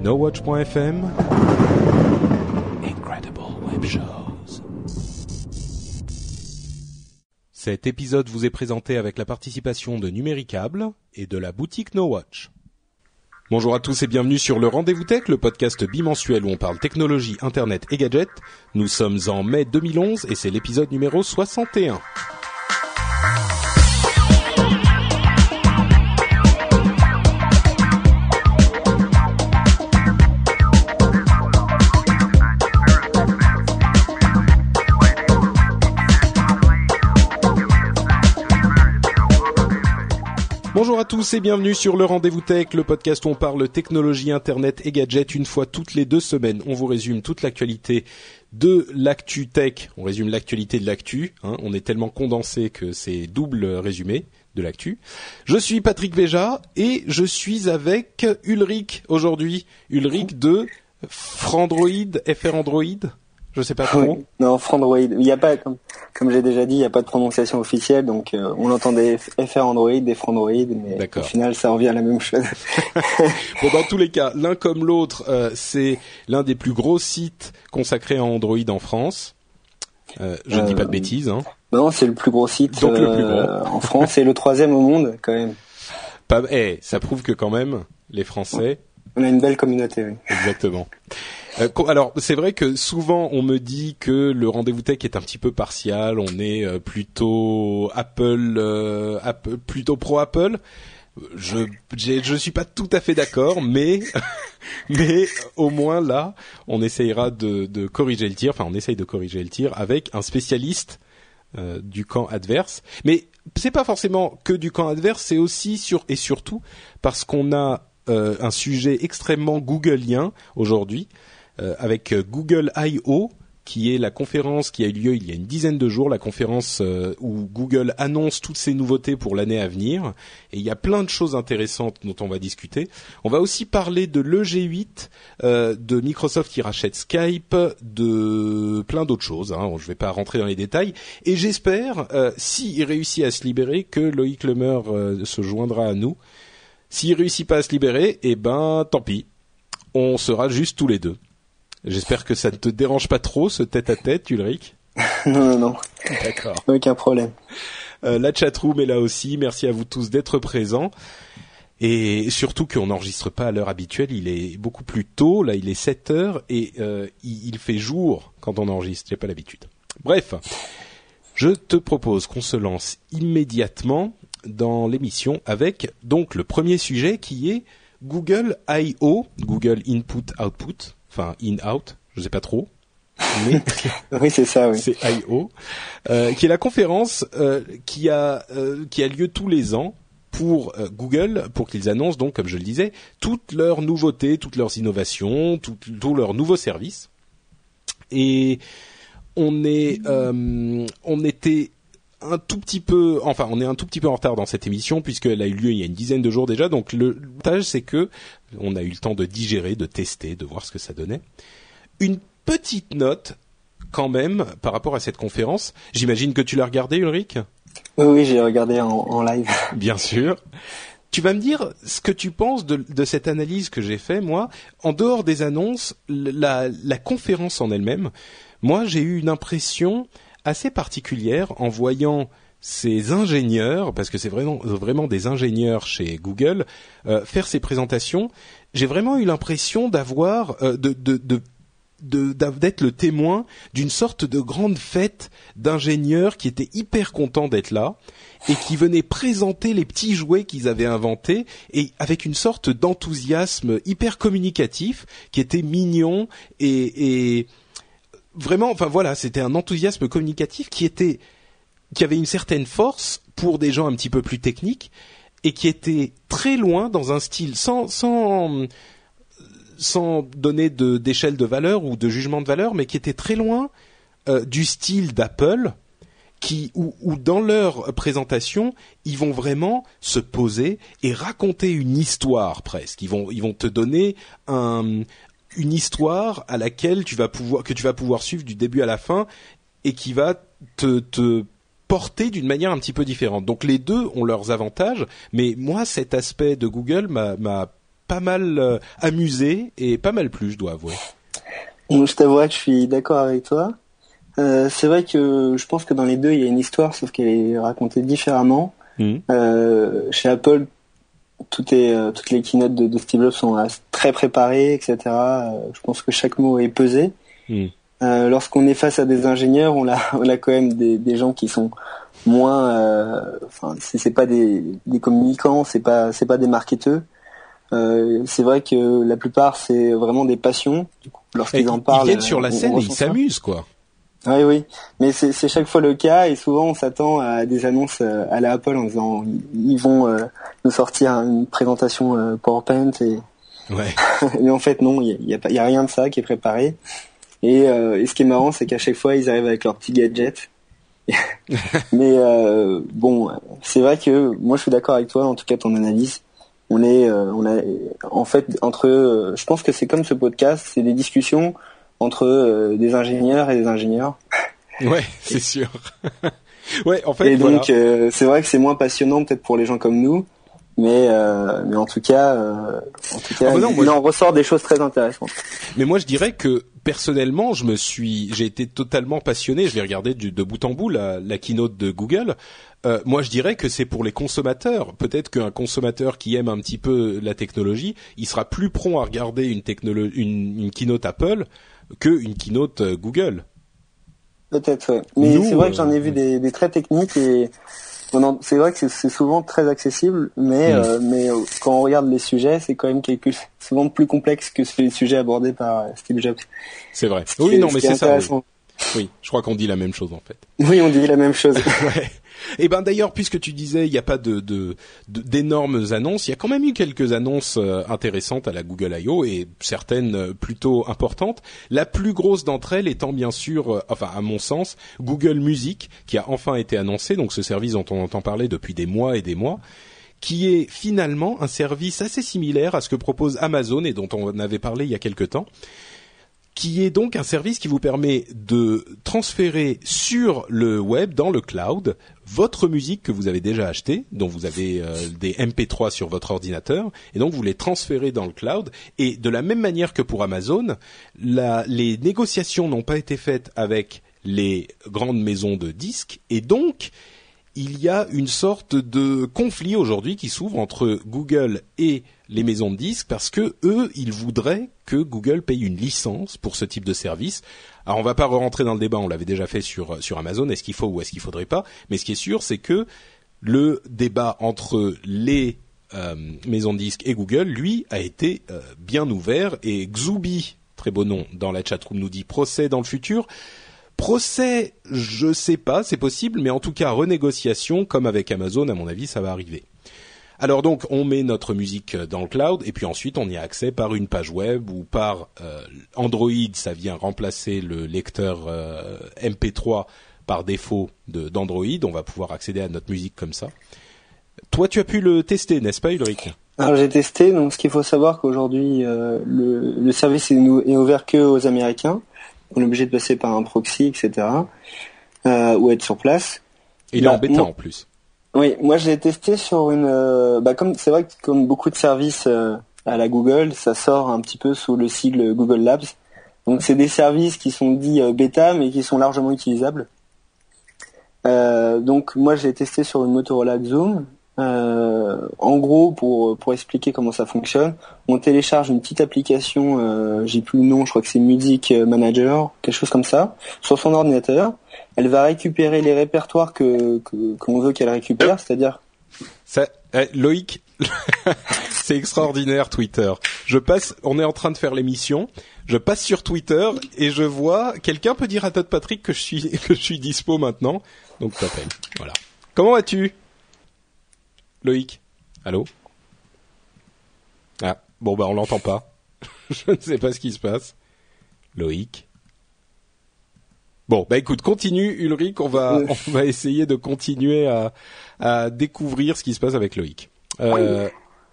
NoWatch.fm Incredible Web Shows. Cet épisode vous est présenté avec la participation de Numéricable et de la boutique NoWatch. Bonjour à tous et bienvenue sur le Rendez-vous Tech, le podcast bimensuel où on parle technologie, internet et gadgets. Nous sommes en mai 2011 et c'est l'épisode numéro 61. Bonjour à tous et bienvenue sur le Rendez-vous Tech, le podcast où on parle technologie, internet et gadgets une fois toutes les deux semaines. On vous résume toute l'actualité de l'actu tech. On résume l'actualité de l'actu. hein. On est tellement condensé que c'est double résumé de l'actu. Je suis Patrick Béja et je suis avec Ulrich aujourd'hui. Ulrich de Frandroid, FR Android. Je sais pas trop. Oui. Non, Frandroid. Il n'y a pas, comme, comme j'ai déjà dit, il n'y a pas de prononciation officielle, donc euh, on entendait FR Android, des Frandroid, mais D'accord. au final, ça revient à la même chose. Bon, dans tous les cas, l'un comme l'autre, euh, c'est l'un des plus gros sites consacrés à Android en France. Euh, je ne dis pas de bêtises. Hein. non, c'est le plus gros site Donc le plus en France et le troisième au monde, quand même. Pas, eh, ça prouve que quand même, les Français, On a une belle communauté. Oui. exactement. Euh, alors, c'est vrai que souvent on me dit que le rendez-vous tech est un petit peu partial. On est euh, plutôt Apple, euh, plutôt pro Apple. Je je suis pas tout à fait d'accord, mais mais au moins là, on essayera de, corriger le tir. Enfin, on essaye de corriger le tir avec un spécialiste du camp adverse. Mais c'est pas forcément que du camp adverse, c'est aussi sur et surtout parce qu'on a euh, un sujet extrêmement googlien aujourd'hui euh, avec euh, Google I.O. qui est la conférence qui a eu lieu il y a une dizaine de jours, la conférence où Google annonce toutes ses nouveautés pour l'année à venir. Et il y a plein de choses intéressantes dont on va discuter. On va aussi parler de l'EG8, euh, de Microsoft qui rachète Skype, de plein d'autres choses. Hein. Je ne vais pas rentrer dans les détails. Et j'espère, s'il réussit à se libérer, que Loïc Lemer se joindra à nous. S'il réussit pas à se libérer, eh ben tant pis. On sera juste tous les deux. J'espère que ça ne te dérange pas trop ce tête-à-tête, Ulrich. non, non, non, D'accord. aucun problème. Euh, la chatroom est là aussi. Merci à vous tous d'être présents. Et surtout qu'on n'enregistre pas à l'heure habituelle, il est beaucoup plus tôt, là il est 7 heures et euh, il, il fait jour quand on enregistre, j'ai pas l'habitude. Bref, je te propose qu'on se lance immédiatement dans l'émission avec donc le premier sujet qui est Google I.O., Google Input Output, enfin In-Out, je sais pas trop, mais Oui, c'est ça, oui. c'est I.O., euh, qui est la conférence euh, qui a euh, qui a lieu tous les ans pour euh, Google, pour qu'ils annoncent donc, comme je le disais, toutes leurs nouveautés, toutes leurs innovations, tous leurs nouveaux services. Et on est, on était un tout petit peu, enfin, on est un tout petit peu en retard dans cette émission puisqu'elle a eu lieu il y a une dizaine de jours déjà. Donc le l'avantage c'est que on a eu le temps de digérer, de tester, de voir ce que ça donnait. Une petite note quand même par rapport à cette conférence. J'imagine que tu l'as regardé, Ulrich? Oui, oui, j'ai regardé en, en live. Bien sûr. Tu vas me dire ce que tu penses de, de cette analyse que j'ai fait, moi. En dehors des annonces, la, la conférence en elle-même, moi j'ai eu une impression assez particulière en voyant ces ingénieurs, parce que c'est vraiment, vraiment des ingénieurs chez Google, euh, faire ces présentations. J'ai vraiment eu l'impression d'avoir, euh, de, de, de d'être le témoin d'une sorte de grande fête d'ingénieurs qui étaient hyper contents d'être là et qui venaient présenter les petits jouets qu'ils avaient inventés et avec une sorte d'enthousiasme hyper communicatif qui était mignon et vraiment enfin voilà c'était un enthousiasme communicatif qui était qui avait une certaine force pour des gens un petit peu plus techniques et qui était très loin dans un style sans sans sans donner d'échelle de valeur ou de jugement de valeur, mais qui était très loin euh, du style d'Apple, qui où, où, dans leur présentation ils vont vraiment se poser et raconter une histoire presque. Ils vont ils vont te donner un une histoire à laquelle tu vas pouvoir que tu vas pouvoir suivre du début à la fin et qui va te, te porter d'une manière un petit peu différente. Donc les deux ont leurs avantages, mais moi cet aspect de Google m'a pas mal euh, amusé et pas mal plu, je dois avouer. Je t'avouerai que je suis d'accord avec toi. Euh, c'est vrai que je pense que dans les deux il y a une histoire, sauf qu'elle est racontée différemment. Mmh. Euh, chez Apple, tout est, euh, toutes les keynotes de, de Steve Jobs sont euh, très préparées, etc. je pense que chaque mot est pesé. Mmh. Euh, lorsqu'on est face à des ingénieurs, on a, on a quand même des, des gens qui sont moins, euh, enfin, c'est pas des, des communicants, c'est pas, c'est pas des marketeurs. Euh, c'est vrai que la plupart c'est vraiment des passions. Lorsqu'ils en parlent, ils viennent sur la scène et ils s'amusent quoi. Oui, oui, mais c'est chaque fois le cas et souvent on s'attend à des annonces euh, à la Apple en disant ils vont euh, nous sortir une présentation euh, PowerPoint et ouais. mais en fait non, il y a, y a, rien de ça qui est préparé. Et, et ce qui est marrant, c'est qu'à chaque fois ils arrivent avec leurs petits gadgets. mais bon, c'est vrai que moi je suis d'accord avec toi, en tout cas ton analyse on est on a en fait entre je pense que c'est comme ce podcast c'est des discussions entre euh, des ingénieurs et des ingénieurs. Ouais, c'est sûr. ouais, en fait. Et donc, euh, c'est vrai que c'est moins passionnant peut-être pour les gens comme nous, mais euh, mais en tout cas, en tout cas, ah, il, en ressort des choses très intéressantes. Mais moi, je dirais que personnellement, je me suis, j'ai été totalement passionné. Je l'ai regardé de bout en bout la, la keynote de Google. Euh, moi, je dirais que c'est pour les consommateurs. Peut-être qu'un consommateur qui aime un petit peu la technologie, il sera plus prompt à regarder une, une, une keynote Apple qu'une keynote euh, Google. Peut-être, ouais. Mais c'est vrai que j'en ai vu euh, des, très techniques et c'est vrai que c'est souvent très accessible, mais hmm. euh, mais quand on regarde les sujets, c'est quand même quelque souvent plus complexe que les sujets abordés par Steve Jobs. C'est vrai. oui, non, mais c'est ça. Oui, je crois qu'on dit la même chose en fait. Oui, on dit la même chose. ouais. Eh ben d'ailleurs, puisque tu disais il n'y a pas de, d'énormes annonces, il y a quand même eu quelques annonces euh, intéressantes à la Google I.O. et certaines euh, plutôt importantes. La plus grosse d'entre elles étant bien sûr, euh, enfin à mon sens, Google Music, qui a enfin été annoncé, donc ce service dont on entend parler depuis des mois et des mois qui est finalement un service assez similaire à ce que propose Amazon et dont on avait parlé il y a quelque temps, qui est donc un service qui vous permet de transférer sur le web, dans le cloud, votre musique que vous avez déjà achetée, dont vous avez euh, des MP3 sur votre ordinateur, et donc vous les transférez dans le cloud. Et de la même manière que pour Amazon, les négociations n'ont pas été faites avec les grandes maisons de disques, et donc il y a une sorte de conflit aujourd'hui qui s'ouvre entre Google et les maisons de disques parce que eux, ils voudraient que Google paye une licence pour ce type de service. Alors on va pas rentrer dans le débat, on l'avait déjà fait sur sur Amazon, est-ce qu'il faut ou est-ce qu'il faudrait pas, mais ce qui est sûr, c'est que le débat entre les euh, maisons de disques et Google, lui, a été euh, bien ouvert et Xubi, très beau nom dans la chatroom, nous dit procès dans le futur. Procès, je sais pas, c'est possible, mais en tout cas renégociation, comme avec Amazon, à mon avis, ça va arriver. Alors donc, on met notre musique dans le cloud et puis ensuite on y a accès par une page web ou par euh, Android. Ça vient remplacer le lecteur euh, MP3 par défaut d'Android. on va pouvoir accéder à notre musique comme ça. Toi, tu as pu le tester, n'est-ce pas, Ulrich? Alors j'ai testé, donc ce qu'il faut savoir qu'aujourd'hui euh, le, service est, est ouvert que aux Américains on est obligé de passer par un proxy, etc. Euh, ou être sur place. il est en bêta en plus. Oui, moi je l'ai testé sur une. Euh, bah comme c'est vrai que comme beaucoup de services euh, à la Google, ça sort un petit peu sous le sigle Google Labs. Donc c'est des services qui sont dits bêta mais qui sont largement utilisables. donc moi je l'ai testé sur une Motorola Zoom en gros, pour, pour expliquer comment ça fonctionne, on télécharge une petite application, euh, j'ai plus le nom, je crois que c'est Music Manager, quelque chose comme ça, sur son ordinateur. Elle va récupérer les répertoires que qu'on veut qu'elle récupère, c'est-à-dire. Ça, eh, Loïc, c'est extraordinaire Twitter. Je passe, on est en train de faire l'émission. Je passe sur Twitter et je vois quelqu'un peut dire à Todd Patrick que je suis que je suis dispo maintenant. Donc t'appelles. Voilà. Comment vas-tu? Loïc Allô? Ah, bon bah on l'entend pas. Je ne sais pas ce qui se passe. Loïc Bon, bah écoute, continue Ulrich, on va on va essayer de continuer à, à découvrir ce qui se passe avec Loïc. Euh,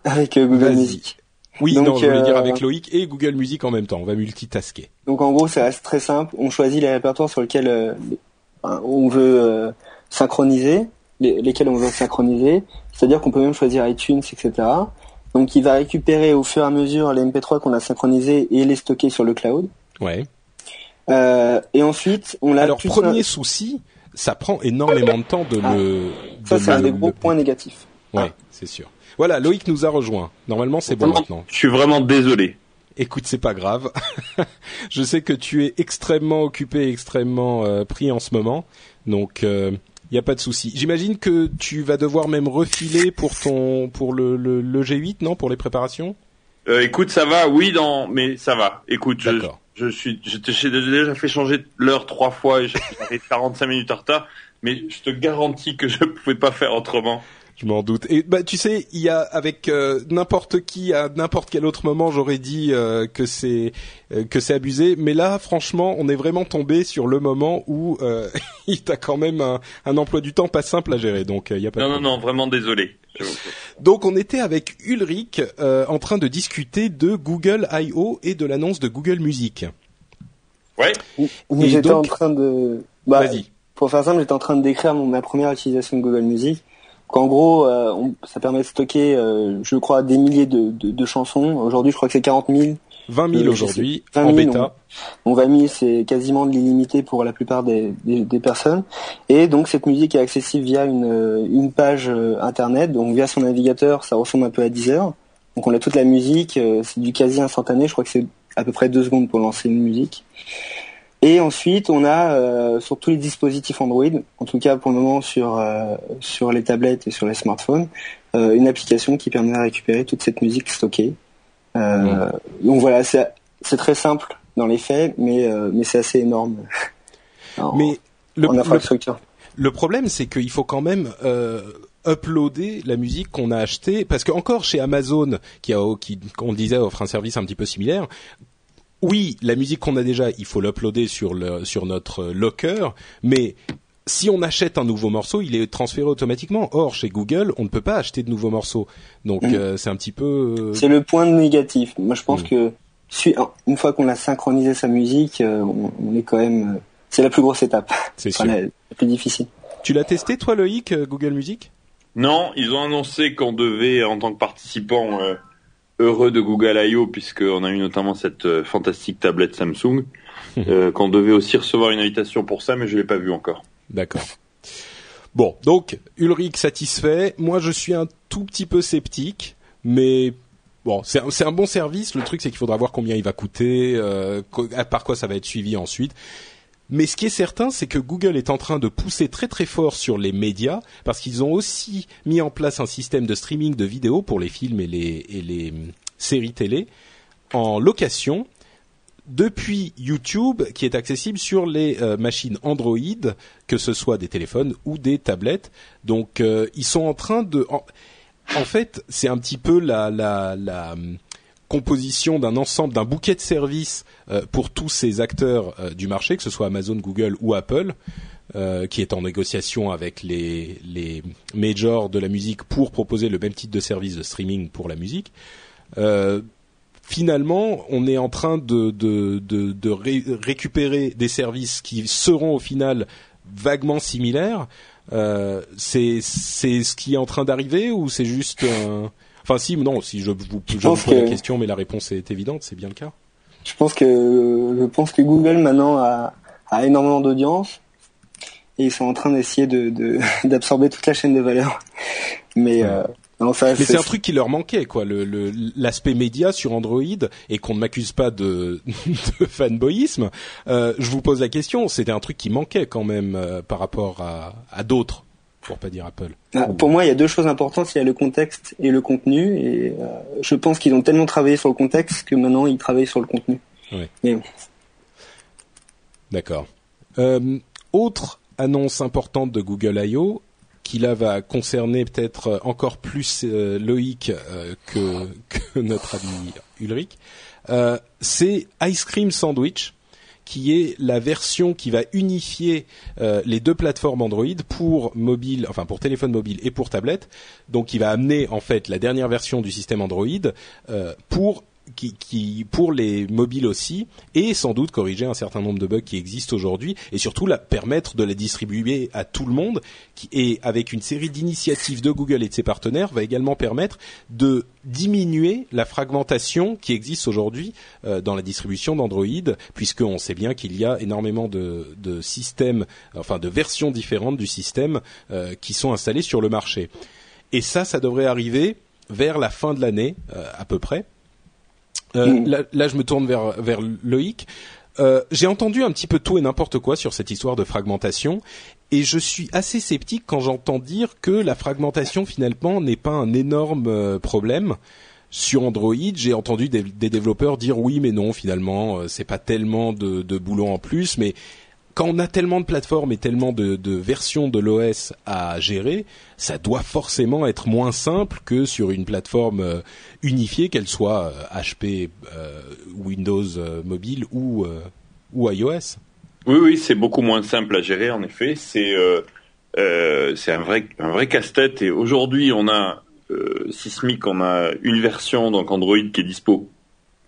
avec euh, Google Music. Oui, non, je voulais dire avec Loïc et Google Music en même temps. On va multitasker. Donc en gros, ça reste très simple. On choisit les répertoires sur lesquels euh, on veut synchroniser, lesquels on veut synchroniser. C'est-à-dire qu'on peut même choisir iTunes, etc. Donc il va récupérer au fur et à mesure les MP3 qu'on a synchronisés et les stocker sur le cloud. Ouais. Euh, et ensuite, on a. Alors premier souci, ça prend énormément de temps de ah. le. ça c'est un des gros points négatifs. Ouais, ah. c'est sûr. Voilà, Loïc nous a rejoint. Normalement, c'est bon maintenant. Je suis vraiment désolé. Écoute, c'est pas grave. je sais que tu es extrêmement occupé, extrêmement euh, pris en ce moment, donc il euh, y a pas de souci. J'imagine que tu vas devoir même refiler pour ton pour le, le, le G8, non, pour les préparations? Euh, écoute, ça va, oui, non, mais ça va. Écoute, je, je suis, j'ai déjà fait changer l'heure trois fois et j'arrive 45 minutes en retard, mais je te garantis que je ne pouvais pas faire autrement. Je m'en doute. Et bah tu sais, il y a avec euh, n'importe qui à n'importe quel autre moment, j'aurais dit euh, que c'est euh, que c'est abusé, mais là franchement, on est vraiment tombé sur le moment où il t'a quand même un, un, emploi du temps pas simple à gérer. Donc il y a pas Non non non, vraiment désolé. Donc on était avec Ulrich en train de discuter de Google I.O. et de l'annonce de Google Music. Ouais. J'étais en train de bah, Vas-y. Pour faire simple, j'étais en train de décrire ma première utilisation de Google Music qu'en gros, euh, ça permet de stocker, euh, je crois, des milliers de, de, de chansons. Aujourd'hui, je crois que c'est 40 000. 20 000 aujourd'hui, en bêta. On, 20 000, c'est quasiment de l'illimité pour la plupart des, des, des, personnes. Et donc, cette musique est accessible via une, euh, une page internet. Donc, via son navigateur, ça ressemble un peu à Deezer. Donc, on a toute la musique. c'est du quasi instantané. Je crois que c'est à peu près deux secondes pour lancer une musique. Et ensuite, on a euh, sur tous les dispositifs Android, en tout cas pour le moment sur euh, sur les tablettes et sur les smartphones, euh, une application qui permet de récupérer toute cette musique stockée. Mmh. Donc voilà, c'est très simple dans les faits, mais mais c'est assez énorme. mais le, infrastructure. Le, problème, c'est qu'il faut quand même uploader la musique qu'on a achetée parce que encore chez Amazon qui a qui disait offre un service un petit peu similaire oui, la musique qu'on a déjà, il faut l'uploader sur le sur notre locker, mais si on achète un nouveau morceau, il est transféré automatiquement. Or, chez Google, on ne peut pas acheter de nouveaux morceaux. Donc, mm. euh, c'est un petit peu. Euh, c'est le point négatif. Moi, je pense mm. que une fois qu'on a synchronisé sa musique, euh, on, est quand même. C'est la plus grosse étape. C'est sûr. La, plus difficile. Tu l'as testé, toi, Loïc, Google Music? Non, ils ont annoncé qu'on devait, en tant que participant, heureux de Google I.O. puisqu'on a eu notamment cette euh, fantastique tablette Samsung, euh, qu'on devait aussi recevoir une invitation pour ça, mais je l'ai pas vu encore. D'accord. Bon, donc Ulrich satisfait. Moi, je suis un tout petit peu sceptique, mais bon, c'est un, un, bon service. Le truc, c'est qu'il faudra voir combien il va coûter, euh, par quoi ça va être suivi ensuite. Mais ce qui est certain, c'est que Google est en train de pousser très très fort sur les médias parce qu'ils ont aussi mis en place un système de streaming de vidéos pour les films et les, et les hum, séries télé en location depuis YouTube qui est accessible sur les euh, machines Android, que ce soit des téléphones ou des tablettes. Donc euh, ils sont en train de... En, en fait, c'est un petit peu la, la, la hum, composition d'un ensemble, d'un bouquet de services euh, pour tous ces acteurs euh, du marché, que ce soit Amazon, Google ou Apple, euh, qui est en négociation avec les, majors de la musique pour proposer le même type de service de streaming pour la musique. finalement, on est en train de, récupérer des services qui seront au final vaguement similaires. c'est ce qui est en train d'arriver ou c'est juste un Enfin, si, non, si je vous, je pose la question, mais la réponse est évidente, c'est bien le cas. Je pense que je pense que Google maintenant a, a énormément d'audience et ils sont en train d'essayer de d'absorber toute la chaîne de valeur. Mais euh, non, ça, mais c'est un truc qui leur manquait, quoi, le l'aspect média sur Android, et qu'on ne m'accuse pas de, de fanboyisme. Euh, je vous pose la question, c'était un truc qui manquait quand même euh, par rapport à, à d'autres pour pas dire Apple. Ah, pour moi, il y a deux choses importantes, il y a le contexte et le contenu. Et euh, je pense qu'ils ont tellement travaillé sur le contexte que maintenant ils travaillent sur le contenu. Oui. D'accord. Euh, autre annonce importante de Google I.O. qui là va concerner peut-être encore plus Loïc que, que, notre ami Ulrich. c'est Ice Cream Sandwich qui est la version qui va unifier euh, les deux plateformes Android pour mobile, enfin pour téléphone mobile et pour tablette. Donc, qui va amener en fait la dernière version du système Android euh, pour qui, pour les mobiles aussi, et sans doute corriger un certain nombre de bugs qui existent aujourd'hui, et surtout la, permettre de la distribuer à tout le monde, qui, et avec une série d'initiatives de Google et de ses partenaires, va également permettre de diminuer la fragmentation qui existe aujourd'hui euh, dans la distribution d'Android, puisqu'on sait bien qu'il y a énormément de, de, systèmes, enfin de versions différentes du système euh, qui sont installées sur le marché. Et ça, ça devrait arriver vers la fin de l'année, euh, à peu près euh, mm. là, je me tourne vers, vers Loïc. Euh, j'ai entendu un petit peu tout et n'importe quoi sur cette histoire de fragmentation et je suis assez sceptique quand j'entends dire que la fragmentation finalement n'est pas un énorme euh, problème sur Android. J'ai entendu des, développeurs dire oui mais non finalement c'est pas tellement de, de boulot en plus mais quand on a tellement de plateformes et tellement de, versions de l'OS à gérer, ça doit forcément être moins simple que sur une plateforme euh, unifiée, qu'elle soit HP, euh, euh, Windows mobile ou, ou iOS. Oui, oui, c'est beaucoup moins simple à gérer. En effet, c'est c'est un vrai un vrai casse-tête. Et aujourd'hui, on a Sysmic, on a une version donc Android qui est dispo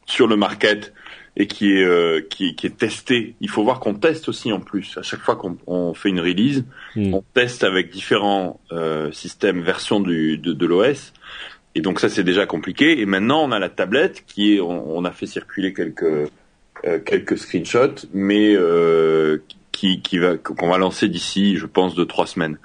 sur le market et qui est, euh, qui, qui, est testé. Il faut voir qu'on teste aussi en plus. À chaque fois qu'on fait une release, hmm. on teste avec différents euh, systèmes, versions du, de, de l'OS. Et donc ça c'est déjà compliqué. Et maintenant on a la tablette qui est, on, a fait circuler quelques euh, quelques screenshots, mais euh, qui, qui va qu'on va lancer d'ici, je pense, de trois semaines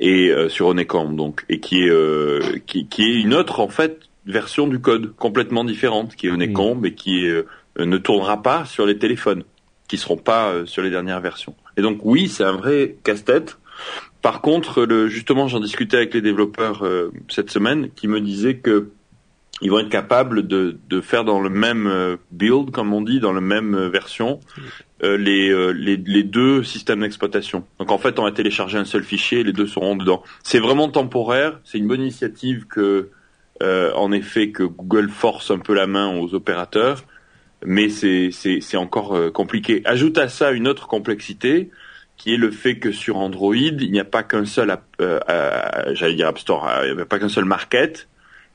et euh, sur Onecom donc et qui est qui, qui est une autre en fait version du code complètement différente qui est hmm. et qui est euh, ne tournera pas sur les téléphones qui seront pas euh, sur les dernières versions. Et donc oui, c'est un vrai casse-tête. Par contre, le, justement, j'en discutais avec les développeurs euh, cette semaine qui me disaient que ils vont être capables de, de faire dans le même build, comme on dit, dans la même version, les, les, les, deux systèmes d'exploitation. Donc en fait, on va télécharger un seul fichier, les deux seront dedans. C'est vraiment temporaire. C'est une bonne initiative que, en effet, que Google force un peu la main aux opérateurs mais c'est encore euh, compliqué. Ajoute à ça une autre complexité qui est le fait que sur Android, il n'y a pas qu'un seul, euh, euh, j'allais dire App Store, il n'y a pas qu'un seul market,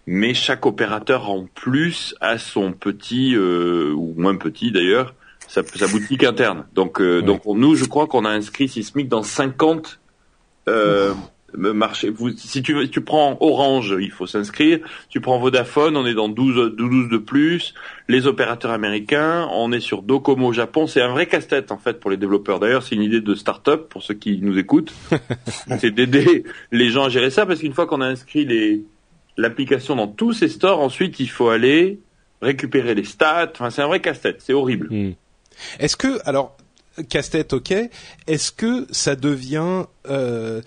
mais chaque opérateur en plus a son petit ou moins petit d'ailleurs sa, sa, boutique interne. Donc, donc nous, je crois qu'on a inscrit Sismic dans 50 euh, marché. Vous, si tu, tu prends Orange, il faut s'inscrire. Tu prends Vodafone, on est dans 12, 12 de plus. Les opérateurs américains, on est sur Docomo au Japon. C'est un vrai casse-tête en fait pour les développeurs. D'ailleurs, c'est une idée de start-up pour ceux qui nous écoutent. c'est d'aider les gens à gérer ça parce qu'une fois qu'on a inscrit les l'application dans tous ces stores, ensuite il faut aller récupérer les stats. Enfin, c'est un vrai casse-tête. C'est horrible. Hmm. Est-ce que alors casse-tête, ok. Est-ce que ça devient euh,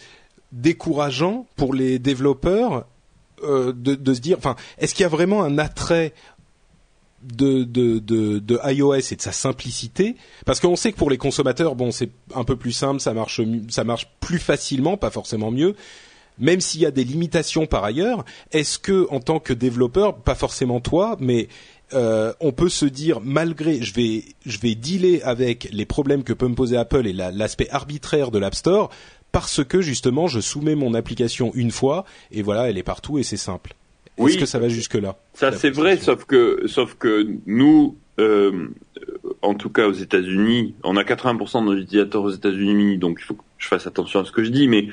décourageant pour les développeurs euh, de, de, se dire, enfin, est-ce qu'il y a vraiment un attrait de, de, de, de, iOS et de sa simplicité? Parce qu'on sait que pour les consommateurs, bon, c'est un peu plus simple, ça marche, ça marche plus facilement, pas forcément mieux. Même s'il y a des limitations par ailleurs, est-ce que en tant que développeur, pas forcément toi, mais euh, on peut se dire malgré je vais je vais dealer avec les problèmes que peut me poser Apple et l'aspect arbitraire de l'App Store parce que justement je soumets mon application une fois et voilà elle est partout et c'est simple. Oui, Est-ce que ça va jusque là Ça c'est vrai, sauf que sauf que nous, euh, en tout cas aux États-Unis, on a 80% de nos utilisateurs aux États-Unis, donc il faut que je fasse attention à ce que je dis, mais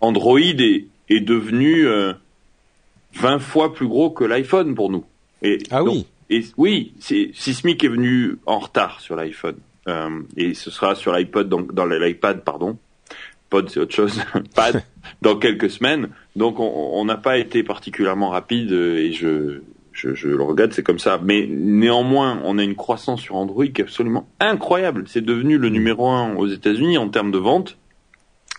Android est, est devenu euh, 20 fois plus gros que l'iPhone pour nous. Et ah oui. Et oui, c'est Sismic est venu en retard sur l'iPhone. Euh, et ce sera sur l'iPod, donc dans l'iPad, pardon, pod c'est autre chose, pad, dans quelques semaines. Donc on n'a pas été particulièrement rapide et je, je, je le regarde, c'est comme ça. Mais néanmoins, on a une croissance sur Android qui est absolument incroyable. C'est devenu le numéro un aux États-Unis en termes de vente.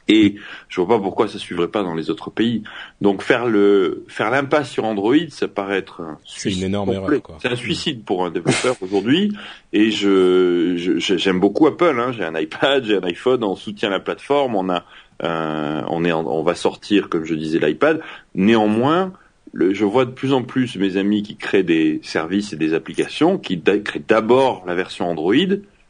Et je vois pas pourquoi ça suivrait pas dans les autres pays. Donc faire le faire l'impasse sur Android, ça paraît être un une énorme erreur. C'est un suicide pour un développeur aujourd'hui. Et je j'aime beaucoup Apple. Hein. J'ai un iPad, j'ai un iPhone, on soutient la plateforme, on a euh, on est on va sortir comme je disais l'iPad. Néanmoins, le, je vois de plus en plus mes amis qui créent des services et des applications qui créent d'abord la version Android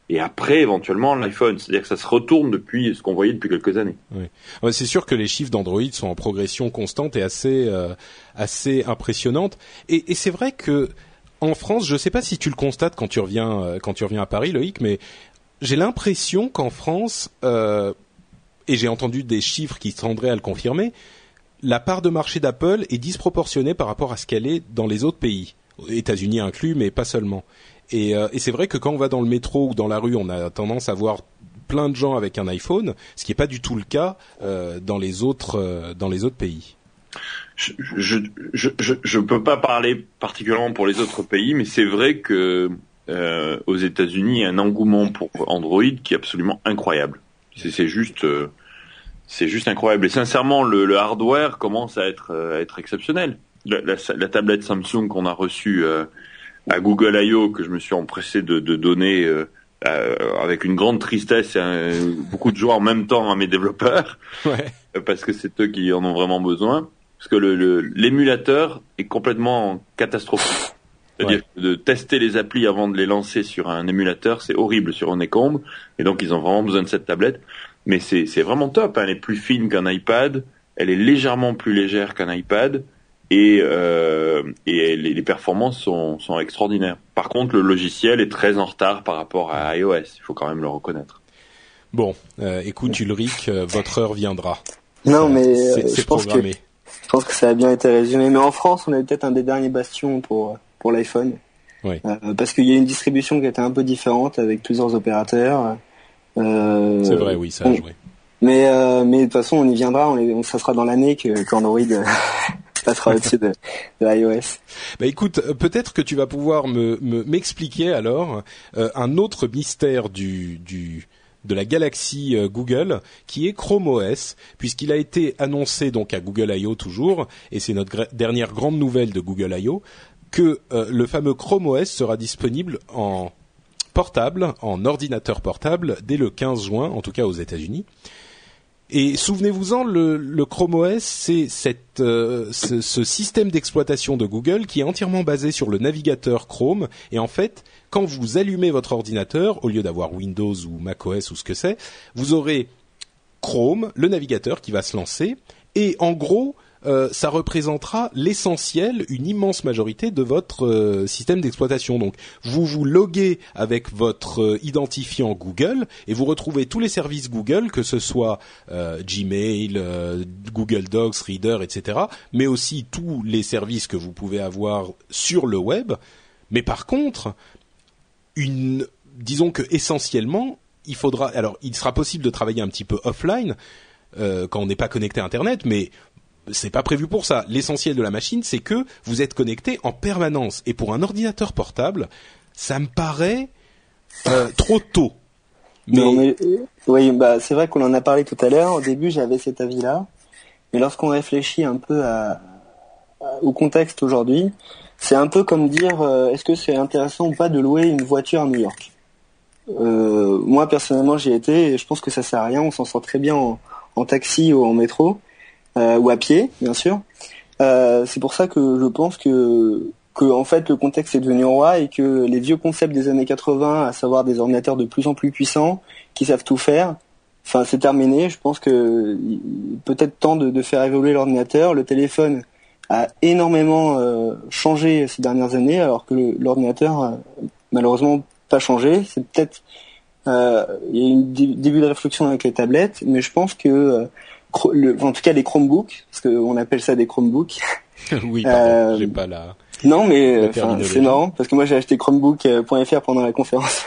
et après éventuellement l'iPhone. C'est-à-dire que ça se retourne depuis ce qu'on voyait depuis quelques années. Oui. c'est sûr que les chiffres d'Android sont en progression constante et assez euh, assez impressionnante. Et, et c'est vrai que en France, je ne sais pas si tu le constates quand tu reviens euh, quand tu reviens à Paris, Loïc, mais j'ai l'impression qu'en France, euh, et j'ai entendu des chiffres qui tendraient à le confirmer, la part de marché d'Apple est disproportionnée par rapport à ce qu'elle est dans les autres pays, États-Unis inclus, mais pas seulement. Euh, et, c'est vrai que quand on va dans le métro ou dans la rue, on a tendance à voir plein de gens avec un iPhone, ce qui n'est pas du tout le cas euh, dans les autres euh, dans les autres pays. Je je, je peux pas parler particulièrement pour les autres pays, mais c'est vrai que aux États-Unis, il y a un engouement pour Android qui est absolument incroyable. C'est juste c'est juste incroyable. Et sincèrement, le, le, hardware commence à être à être exceptionnel. La, la, la tablette Samsung qu'on a reçue à Google I.O. que je me suis empressé de, de donner euh, euh, avec une grande tristesse et beaucoup de joie en même temps à mes développeurs, ouais. parce que c'est eux qui en ont vraiment besoin. Parce que l'émulateur le, est complètement catastrophique. C'est-à-dire de tester les applis avant de les lancer sur un émulateur, c'est horrible sur un écombe. Et donc ils ont vraiment besoin de cette tablette. Mais c'est vraiment top. Hein. Elle est plus fine qu'un iPad. Elle est légèrement plus légère qu'un iPad et, euh, et les, les, performances sont, sont, extraordinaires. Par contre, le logiciel est très en retard par rapport à iOS, il faut quand même le reconnaître. Bon, euh, écoute Ulrich, euh, votre heure viendra. Non, mais euh, je pense que je pense que ça a bien été résumé. Mais en France, on est peut-être un des derniers bastions pour pour l'iPhone, oui. Euh, parce qu'il y a une distribution qui était un peu différente avec plusieurs opérateurs. C'est vrai, oui, ça a joué. Mais mais de toute façon, on y viendra. On, ça sera dans l'année que qu'Android passera au-dessus de, de, iOS. Bah écoute, euh, peut-être que tu vas pouvoir me m'expliquer alors euh, un autre mystère du du de la galaxie euh, Google, qui est Chrome OS, puisqu'il a été annoncé donc à Google I.O. toujours, et c'est notre dernière grande nouvelle de Google I.O., que le fameux Chrome OS sera disponible en portable, en ordinateur portable, dès le 15 juin, en tout cas aux États-Unis. Et souvenez-vous-en, le, le, Chrome OS, c'est euh, ce, ce, système d'exploitation de Google qui est entièrement basé sur le navigateur Chrome. Et en fait, quand vous allumez votre ordinateur, au lieu d'avoir Windows ou macOS ou ce que c'est, vous aurez Chrome, le navigateur qui va se lancer. Et en gros, euh, ça représentera l'essentiel, une immense majorité de votre euh, système d'exploitation. Donc, vous vous loguez avec votre euh, identifiant Google et vous retrouvez tous les services Google, que ce soit Gmail, Google Docs, Reader, etc., mais aussi tous les services que vous pouvez avoir sur le web. Mais par contre, disons que essentiellement, il faudra, alors, il sera possible de travailler un petit peu offline. quand on n'est pas connecté à Internet, mais c'est pas prévu pour ça. L'essentiel de la machine, c'est que vous êtes connecté en permanence. Et pour un ordinateur portable, ça me paraît euh, trop tôt. Mais... oui, bah c'est vrai qu'on en a parlé tout à l'heure. Au début, j'avais cet avis-là, mais lorsqu'on réfléchit un peu à, au contexte aujourd'hui, c'est un peu comme dire euh, est-ce que c'est intéressant ou pas de louer une voiture à New York? Euh, moi personnellement, j'y été et je pense que ça sert à rien. On s'en sort très bien en, en taxi ou en métro. Euh, ou à pied, bien sûr. Euh, c'est pour ça que je pense que que en fait le contexte est devenu roi et que les vieux concepts des années 80, à savoir des ordinateurs de plus en plus puissants qui savent tout faire, enfin c'est terminé. Je pense que peut-être temps de, de, faire évoluer l'ordinateur. Le téléphone a énormément euh, changé ces dernières années, alors que l'ordinateur malheureusement pas changé. C'est peut-être euh, il y a eu un début de réflexion avec les tablettes, mais je pense que en tout cas les Chromebooks, parce qu'on appelle ça des Chromebooks. oui, pardon, euh, j'ai pas la. Non, mais c'est marrant parce que moi j'ai acheté Chromebook.fr pendant la conférence.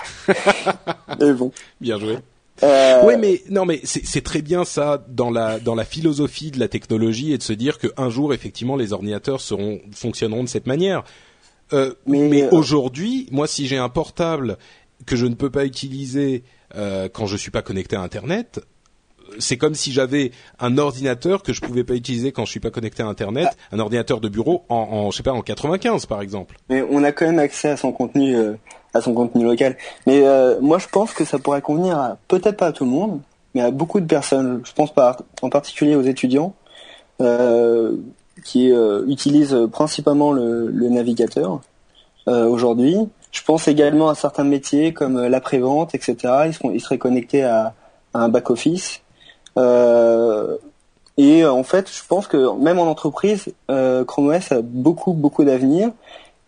mais bon. Bien joué. Euh... Oui, mais non, mais c'est très bien ça dans la dans la philosophie de la technologie et de se dire qu'un jour effectivement les ordinateurs seront fonctionneront de cette manière. Euh, mais, mais euh, aujourd'hui, moi, si j'ai un portable que je ne peux pas utiliser euh, quand je suis pas connecté à Internet, c'est comme si j'avais un ordinateur que je pouvais pas utiliser quand je suis pas connecté à Internet, un ordinateur de bureau en, en je sais pas en 95 par exemple. Mais on a quand même accès à son contenu, euh, à son contenu local. Mais euh, moi, je pense que ça pourrait convenir à peut-être pas à tout le monde, mais à beaucoup de personnes. Je pense par, en particulier aux étudiants euh, qui utilisent principalement le, le navigateur aujourd'hui. Je pense également à certains métiers comme l'après-vente, etc. Ils, seront, ils seraient connectés à, à un back-office. Euh, et en fait, je pense que même en entreprise, euh, Chrome OS a beaucoup beaucoup d'avenir.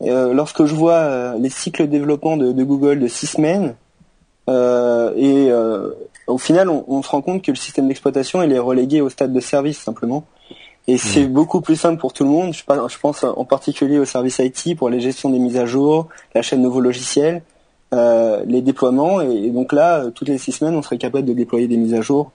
Euh, lorsque je vois euh, les cycles de développement de, de Google de six semaines, euh, et euh, au final, on, on, se rend compte que le système d'exploitation il est relégué au stade de service simplement. Et c'est mmh. beaucoup plus simple pour tout le monde. Je, je pense en particulier au service IT pour les gestions des mises à jour, la chaîne de nouveaux logiciels. Euh, les déploiements. Et, donc là, euh, toutes les six semaines, on serait capable de déployer des mises à jour.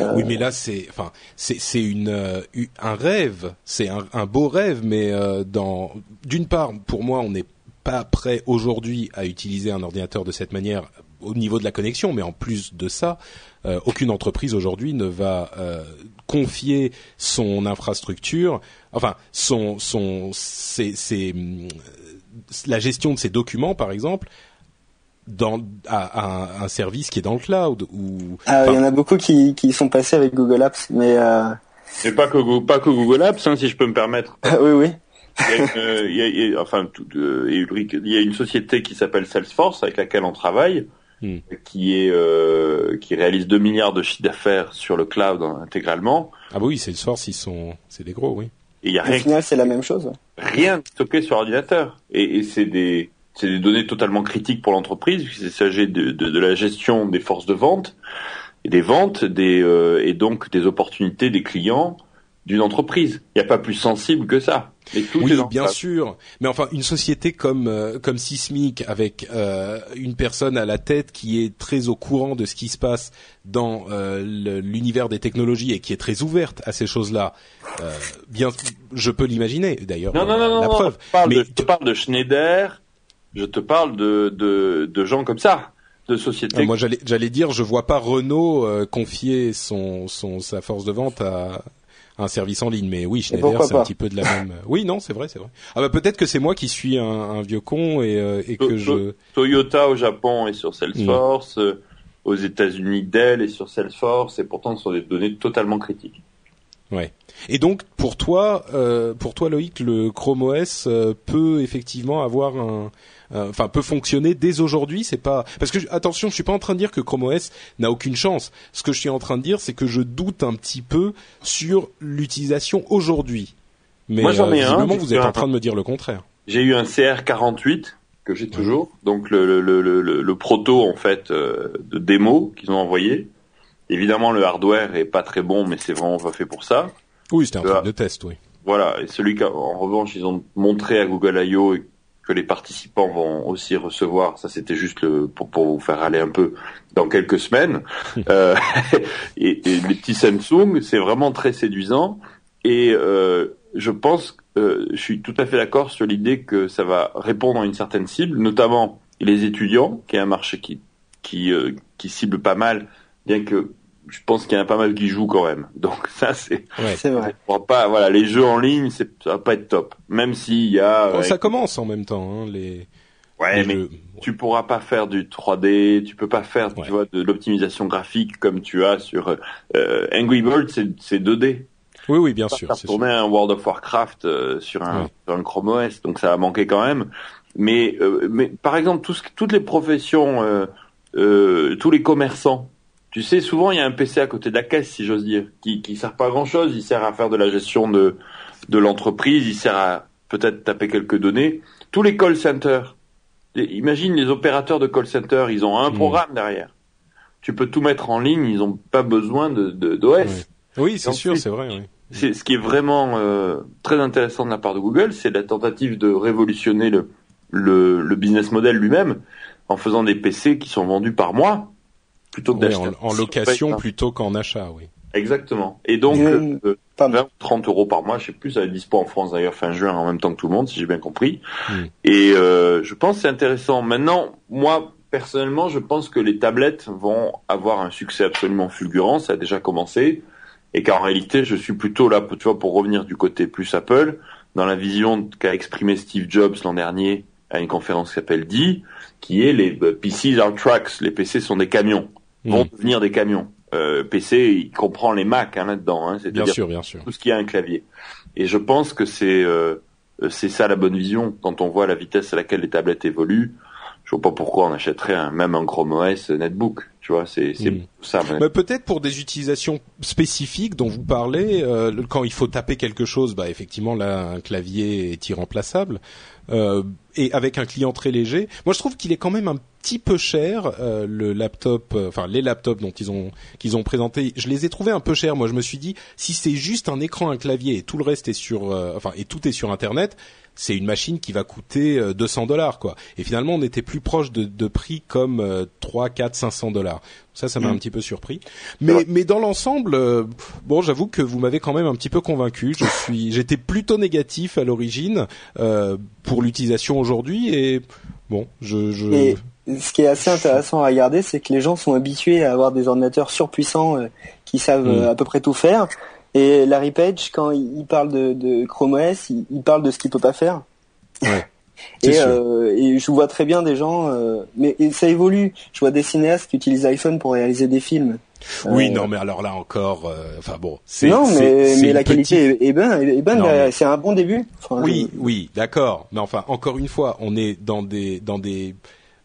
Euh, oui, mais là, c'est, enfin, c'est, une, un rêve, c'est un, beau rêve, mais dans, d'une part, pour moi, on n'est pas prêt aujourd'hui à utiliser un ordinateur de cette manière au niveau de la connexion, mais en plus de ça, euh, aucune entreprise aujourd'hui ne va euh, confier son infrastructure, enfin son son c'est la gestion de ses documents par exemple dans à, un, service qui est dans le cloud ou ah, il y en a beaucoup qui, qui sont passés avec Google Apps mais euh... mais pas que pas que Google Apps hein, si je peux me permettre. Oui oui. Il y a une, il y a, enfin tout, euh, il y a une société qui s'appelle Salesforce avec laquelle on travaille hmm. qui est euh, qui réalise 2 milliards de chiffre d'affaires sur le cloud intégralement. Ah bah oui Salesforce ils sont c'est des gros oui. Et il y a rien au final c'est la même chose. Rien stocké sur ordinateur. Et, et c'est des c'est des données totalement critiques pour l'entreprise, puisqu'il s'agit de, de, de, la gestion des forces de vente, et des ventes, des, euh, et donc des opportunités des clients d'une entreprise. Il n'y a pas plus sensible que ça. oui, bien sûr. Mais enfin, une société comme euh, comme Sismic, avec euh, une personne à la tête qui est très au courant de ce qui se passe dans euh, l'univers des technologies et qui est très ouverte à ces choses-là, bien, je peux l'imaginer. D'ailleurs, non, non, non, la preuve. Je parle, Mais... de, parle de Schneider, je te parle de, de, de gens comme ça, de sociétés. Ah, moi, j'allais, dire, je vois pas Renault euh, confier son, son, sa force de vente à, un service en ligne. Mais oui, Schneider, c'est un petit peu de la même. Oui, non, c'est vrai, c'est vrai. Ah bah peut-être que c'est moi qui suis un, un vieux con et, euh, et que je. Toyota au Japon est sur Salesforce. Mm. Aux États-Unis, Dell est sur Salesforce, et pourtant ce sont des données totalement critiques. Ouais. Et donc pour toi, euh, pour toi Loïc, le Chrome OS euh, peut effectivement avoir un, euh, enfin peut fonctionner dès aujourd'hui. C'est pas parce que attention, je suis pas en train de dire que Chrome OS n'a aucune chance. Ce que je suis en train de dire, c'est que je doute un petit peu sur l'utilisation aujourd'hui. Mais Moi, j'en ai visiblement, vous êtes en train de me dire le contraire. J'ai eu un CR48 que j'ai toujours, donc le, le, le, le, proto en fait de démo qu'ils ont envoyé. Évidemment, le hardware est pas très bon, mais c'est vraiment pas fait pour ça. Oui, c'était un truc de test, oui. Voilà, et celui qu'en revanche ils ont montré à Google I.O. et que les participants vont aussi recevoir, ça c'était juste le, pour, pour vous faire aller un peu dans quelques semaines. euh, et, et, les petits Samsung, c'est vraiment très séduisant. Et euh, je pense, euh, je suis tout à fait d'accord sur l'idée que ça va répondre à une certaine cible, notamment les étudiants, qui est un marché qui qui, euh, qui cible pas mal, bien que je pense qu'il y en a pas mal qui jouent quand même. Donc ça c'est ouais. c'est vrai. Pas voilà les jeux en ligne, c'est ça va pas être top. Même s'il y a oh, ça commence en même temps hein, les Ouais, mais tu pourras pas faire du 3D, tu peux pas faire tu vois de l'optimisation graphique comme tu as sur euh, Angry Birds c'est c'est 2D. Oui oui, bien sûr, faire tourner un World of Warcraft euh, sur un sur un Chrome OS, donc ça va manquer quand même. Mais euh, mais par exemple tout toutes les professions euh, euh, tous les commerçants tu sais, souvent il y a un PC à côté de la caisse, si j'ose dire, qui qui sert pas à grand chose. Il sert à faire de la gestion de de l'entreprise. Il sert à peut-être taper quelques données. Tous les call centers. Imagine les opérateurs de call center, ils ont un hmm. programme derrière. Tu peux tout mettre en ligne. Ils ont pas besoin de d'OS. Oui, c'est sûr, c'est vrai. Oui. C'est ce qui est vraiment euh, très intéressant de la part de Google, c'est la tentative de révolutionner le, le, le business model lui-même en faisant des PC qui sont vendus par mois plutôt que d'acheter en, location plutôt qu'en achat, oui. Exactement. Et donc, mmh, euh, 20 30 euros par mois, je sais plus, ça va être dispo en France d'ailleurs fin juin en même temps que tout le monde, si j'ai bien compris. Mmh. Et euh, je pense que c'est intéressant. Maintenant, moi, personnellement, je pense que les tablettes vont avoir un succès absolument fulgurant. Ça a déjà commencé. Et qu'en réalité, je suis plutôt là, tu vois, pour revenir du côté plus Apple, dans la vision qu'a exprimé Steve Jobs l'an dernier à une conférence qui s'appelle D, qui est les euh, PCs are trucks. Les PC sont des camions, mmh. vont devenir des camions. Euh, PC, il comprend les Mac hein, là-dedans. Hein, bien sûr, bien sûr. Tout ce qui a un clavier. Et je pense que c'est euh, c'est ça la bonne vision quand on voit la vitesse à laquelle les tablettes évoluent je vois pas pourquoi on achèterait un, même un Chrome OS netbook. Tu vois, c'est hmm. ça. Mais... peut-être pour des utilisations spécifiques dont vous parlez, euh, quand il faut taper quelque chose, bah effectivement là un clavier est irremplaçable. Euh, et avec un client très léger. Moi, je trouve qu'il est quand même un petit peu cher euh, le laptop, euh, enfin les laptops dont ils ont qu'ils ont présenté. Je les ai trouvés un peu chers. Moi, je me suis dit si c'est juste un écran, un clavier et tout le reste est sur, euh, enfin et tout est sur Internet, c'est une machine qui va coûter 200 dollars quoi. Et finalement, on était plus proche de, de prix comme 3, 4, 500 dollars. Ça, ça m'a mm. un petit peu surpris. Mais, mais dans l'ensemble, bon, j'avoue que vous m'avez quand même un petit peu convaincu. Je suis, j'étais plutôt négatif à l'origine euh, pour l'utilisation aujourd'hui et bon, je, je... ce qui est assez intéressant à regarder, c'est que les gens sont habitués à avoir des ordinateurs surpuissants euh, qui savent mm. euh, à peu près tout faire. Et Larry Page, quand il parle de, de Chrome OS, il, parle de ce qu'il peut pas faire. Ouais. Et, euh, et, je vois très bien des gens, euh, mais ça évolue. Je vois des cinéastes qui utilisent iPhone pour réaliser des films. Oui, non, mais alors là encore, enfin bon, c'est non, mais, mais la qualité est, bien, est bonne. C'est un bon début. oui, oui, d'accord. Mais enfin, encore une fois, on est dans des dans des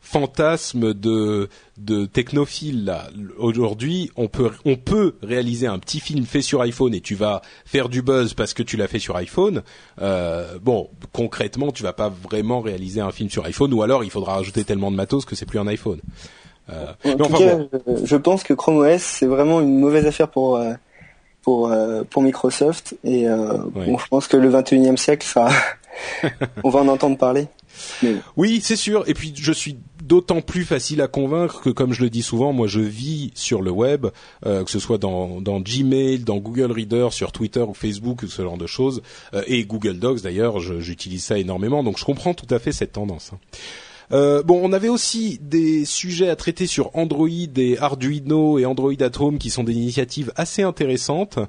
fantasme de de technophile là. Aujourd'hui, on peut on peut réaliser un petit film fait sur iPhone et tu vas faire du buzz parce que tu l'as fait sur iPhone. Euh, bon, concrètement, tu vas pas vraiment réaliser un film sur iPhone ou alors il faudra rajouter tellement de matos que c'est plus un iPhone. Euh, en tout cas, je pense que Chrome OS c'est vraiment une mauvaise affaire pour euh, pour euh, pour Microsoft et euh, bon, je pense que le 21e siècle ça on va en entendre parler. Oui, c'est sûr. Et puis je suis d'autant plus facile à convaincre que, comme je le dis souvent, moi je vis sur le web, euh, que ce soit dans, Gmail, dans Google Reader, sur Twitter ou Facebook, ce genre de choses, euh, et Google Docs d'ailleurs, j'utilise ça énormément, donc je comprends tout à fait cette tendance. Hein. Euh, bon, on avait aussi des sujets à traiter sur Android et Arduino et Android at qui sont des initiatives assez intéressantes.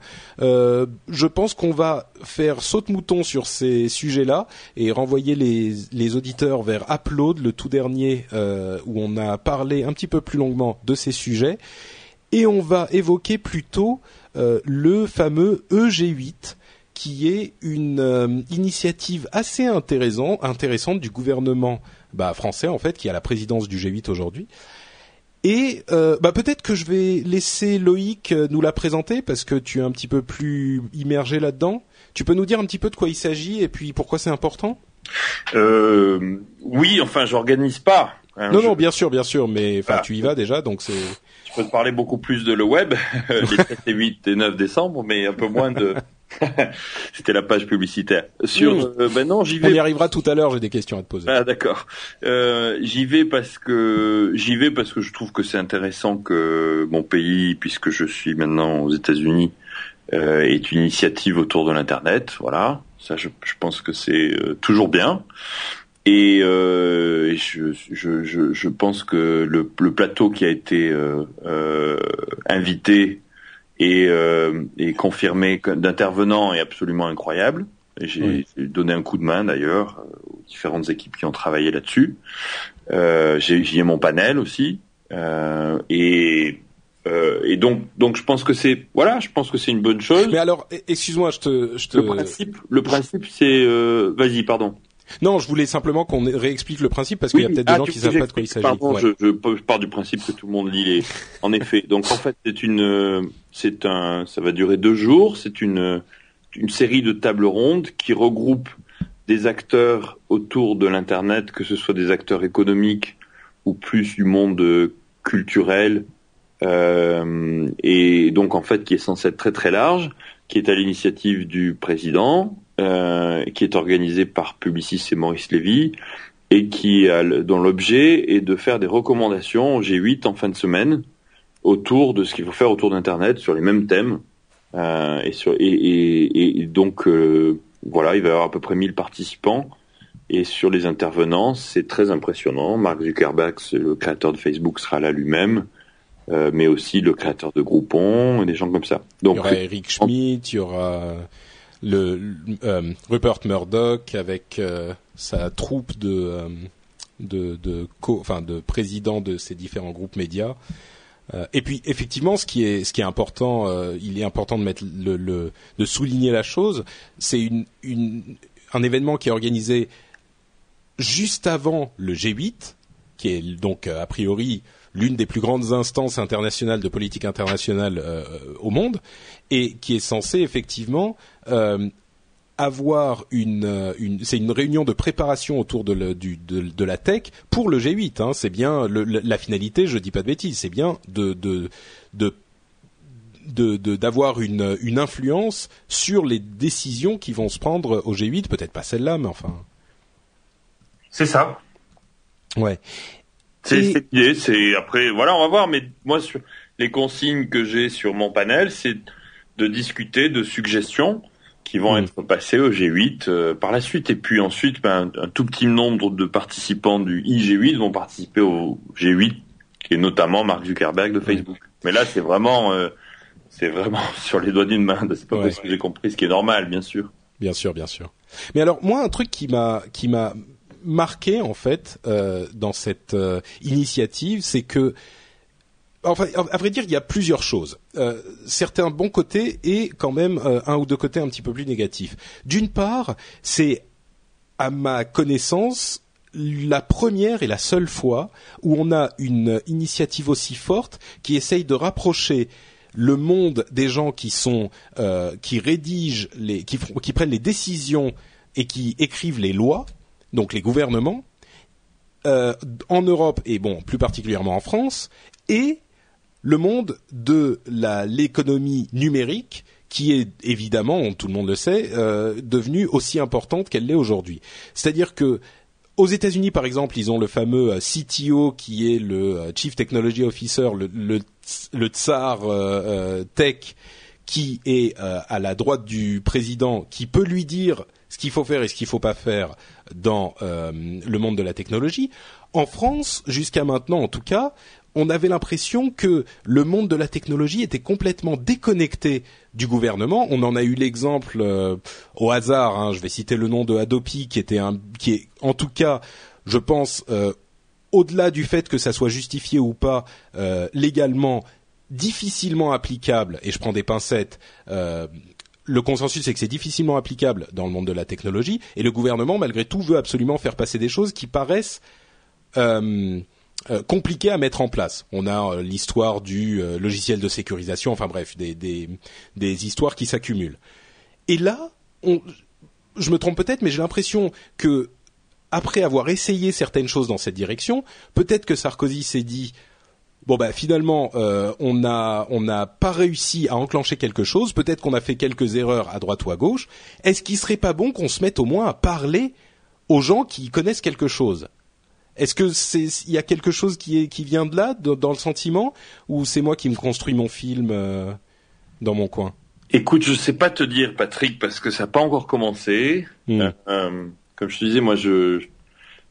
Euh, je pense qu'on va faire saute-mouton sur ces sujets-là et renvoyer les, auditeurs vers Upload, le tout dernier euh, où on a parlé un petit peu plus longuement de ces sujets. Et on va évoquer plutôt le fameux EG8 qui est une initiative assez intéressant, intéressante du gouvernement bah, français en fait qui a la présidence du G8 aujourd'hui. Et euh, bah, peut-être que je vais laisser Loïc euh, nous la présenter parce que tu es un petit peu plus immergé là-dedans. Tu peux nous dire un petit peu de quoi il s'agit et puis pourquoi c'est important? Euh, Oui, enfin, j'organise pas. Hein, non, non, bien sûr, bien sûr, mais enfin, tu y vas déjà, donc c'est. Je peux te parler beaucoup plus de le web, les 7 et 8 et 9 décembre, mais un peu moins de C'était la page publicitaire. Sur, mmh. euh, ben non, j'y vais. On y arrivera tout à l'heure. J'ai des questions à te poser. Ah d'accord. Euh, j'y vais parce que j'y vais parce que je trouve que c'est intéressant que mon pays, puisque je suis maintenant aux États-Unis, euh, est une initiative autour de l'internet. Voilà, ça, je, je pense que c'est euh, toujours bien. Et euh, je, je, je, je, pense que le, le, plateau qui a été euh, euh, invité et, euh, et confirmé d'intervenants est absolument incroyable. J'ai donné un coup de main d'ailleurs aux différentes équipes qui ont travaillé là-dessus. Euh, J'y ai, mon panel aussi. Euh, et euh, et donc, donc je pense que c'est voilà, je pense que c'est une bonne chose. Mais alors, e, excuse-moi, je te, je te... Le principe, le principe, c'est euh, vas-y, pardon. Non, je voulais simplement qu'on réexplique le principe parce qu'il y a peut-être des ah, gens qui savent pas de quoi il s'agit. Pardon, je, je, pars du principe que tout le monde lit les. En effet, donc en fait, c'est une, c'est un, ça va durer deux jours. C'est une, une série de tables rondes qui regroupe des acteurs autour de l'internet, que ce soit des acteurs économiques ou plus du monde culturel, euh, et donc en fait qui est censé être très très large, qui est à l'initiative du président, euh, qui est organisé par Publicis et Maurice Lévy, et qui a, dont l'objet est de faire des recommandations au G8 en fin de semaine autour de ce qu'il faut faire autour d'Internet sur les mêmes thèmes. Euh, et, sur, et, et, et, donc euh, voilà, il va y avoir à peu près 1000 participants Et sur les intervenants, c'est très impressionnant. Mark Zuckerberg, le créateur de Facebook, sera là lui-même. Euh, mais aussi le créateur de Groupon et des gens comme ça. Donc, il y aura Eric Schmidt, il y aura le, euh, Rupert Murdoch avec euh, sa troupe de euh, de de co, enfin de présidents de ces différents groupes médias. et puis effectivement, ce qui est ce qui est important, il est important de mettre le, de souligner la chose. C'est une, un événement qui est organisé juste avant le G8, qui est donc a priori l'une des plus grandes instances internationales de politique internationale au monde et qui est censée effectivement euh, avoir une, euh, une c'est une réunion de préparation autour de, le, du, de, de, la tech pour le G8. Hein. C'est bien le, la finalité, je dis pas de bêtises, c'est bien de, de, de d'avoir une, une influence sur les décisions qui vont se prendre au G8, peut-être pas celle-là, mais enfin. C'est ça. Ouais. C'est l'idée, c'est après voilà, on va voir. Mais moi, sur les consignes que j'ai sur mon panel, c'est de discuter de suggestions qui vont hmm. être passées au G8 euh, par la suite. Et puis ensuite, ben, un tout petit nombre de participants du IG8 vont participer au G8, qui est notamment Mark Zuckerberg de Facebook. Mais là, c'est vraiment, euh, c'est vraiment sur les doigts d'une main. C'est pas ce que j'ai compris, ce qui est normal, bien sûr. Bien sûr, bien sûr. Mais alors, moi, un truc qui m'a, qui m'a marqué en fait euh, dans cette euh, initiative, c'est que enfin, à vrai dire, il y a plusieurs choses. Euh, certains bons côtés et quand même euh, un ou deux côtés un petit peu plus négatifs. D'une part, c'est à ma connaissance la première et la seule fois où on a une initiative aussi forte qui essaye de rapprocher le monde des gens qui sont euh, qui rédigent les qui, prennent les décisions et qui écrivent les lois donc les gouvernements, en Europe et bon plus particulièrement en France, et le monde de l'économie numérique qui est évidemment, tout le monde le sait, euh, devenue aussi importante qu'elle l'est aujourd'hui. C'est-à-dire que aux États-Unis, par exemple, ils ont le fameux euh, CTO qui est le euh, Chief Technology Officer, le, le, le tsar tech, qui est à la droite du président, qui peut lui dire ce qu'il faut faire et ce qu'il faut pas faire dans euh, le monde de la technologie. En France, jusqu'à maintenant en tout cas, on avait l'impression que le monde de la technologie était complètement déconnecté du gouvernement. On en a eu l'exemple euh, au hasard. Hein, je vais citer le nom de Adopi, qui était un, qui est en tout cas, je pense, euh, au-delà du fait que ça soit justifié ou pas légalement, difficilement applicable. Et je prends des pincettes le consensus est que c'est difficilement applicable dans le monde de la technologie et le gouvernement, malgré tout, veut absolument faire passer des choses qui paraissent euh, euh compliquées à mettre en place. On a euh, l'histoire du euh, logiciel de sécurisation, enfin bref, des, des, des histoires qui s'accumulent. Et là, je me trompe peut-être, mais j'ai l'impression que après avoir essayé certaines choses dans cette direction, peut-être que Sarkozy s'est dit bon bah finalement on n'a on n'a pas réussi à enclencher quelque chose. Peut-être qu'on a fait quelques erreurs à droite ou à gauche. Est-ce qu'il serait pas bon qu'on se mette au moins à parler aux gens qui connaissent quelque chose? Est-ce que c'est il y a quelque chose qui est qui vient de là dans le sentiment ou c'est moi qui me construis mon film euh, dans mon coin? Écoute, je sais pas te dire Patrick parce que ça n'a pas encore commencé. Hmm. Euh, comme je te disais, moi je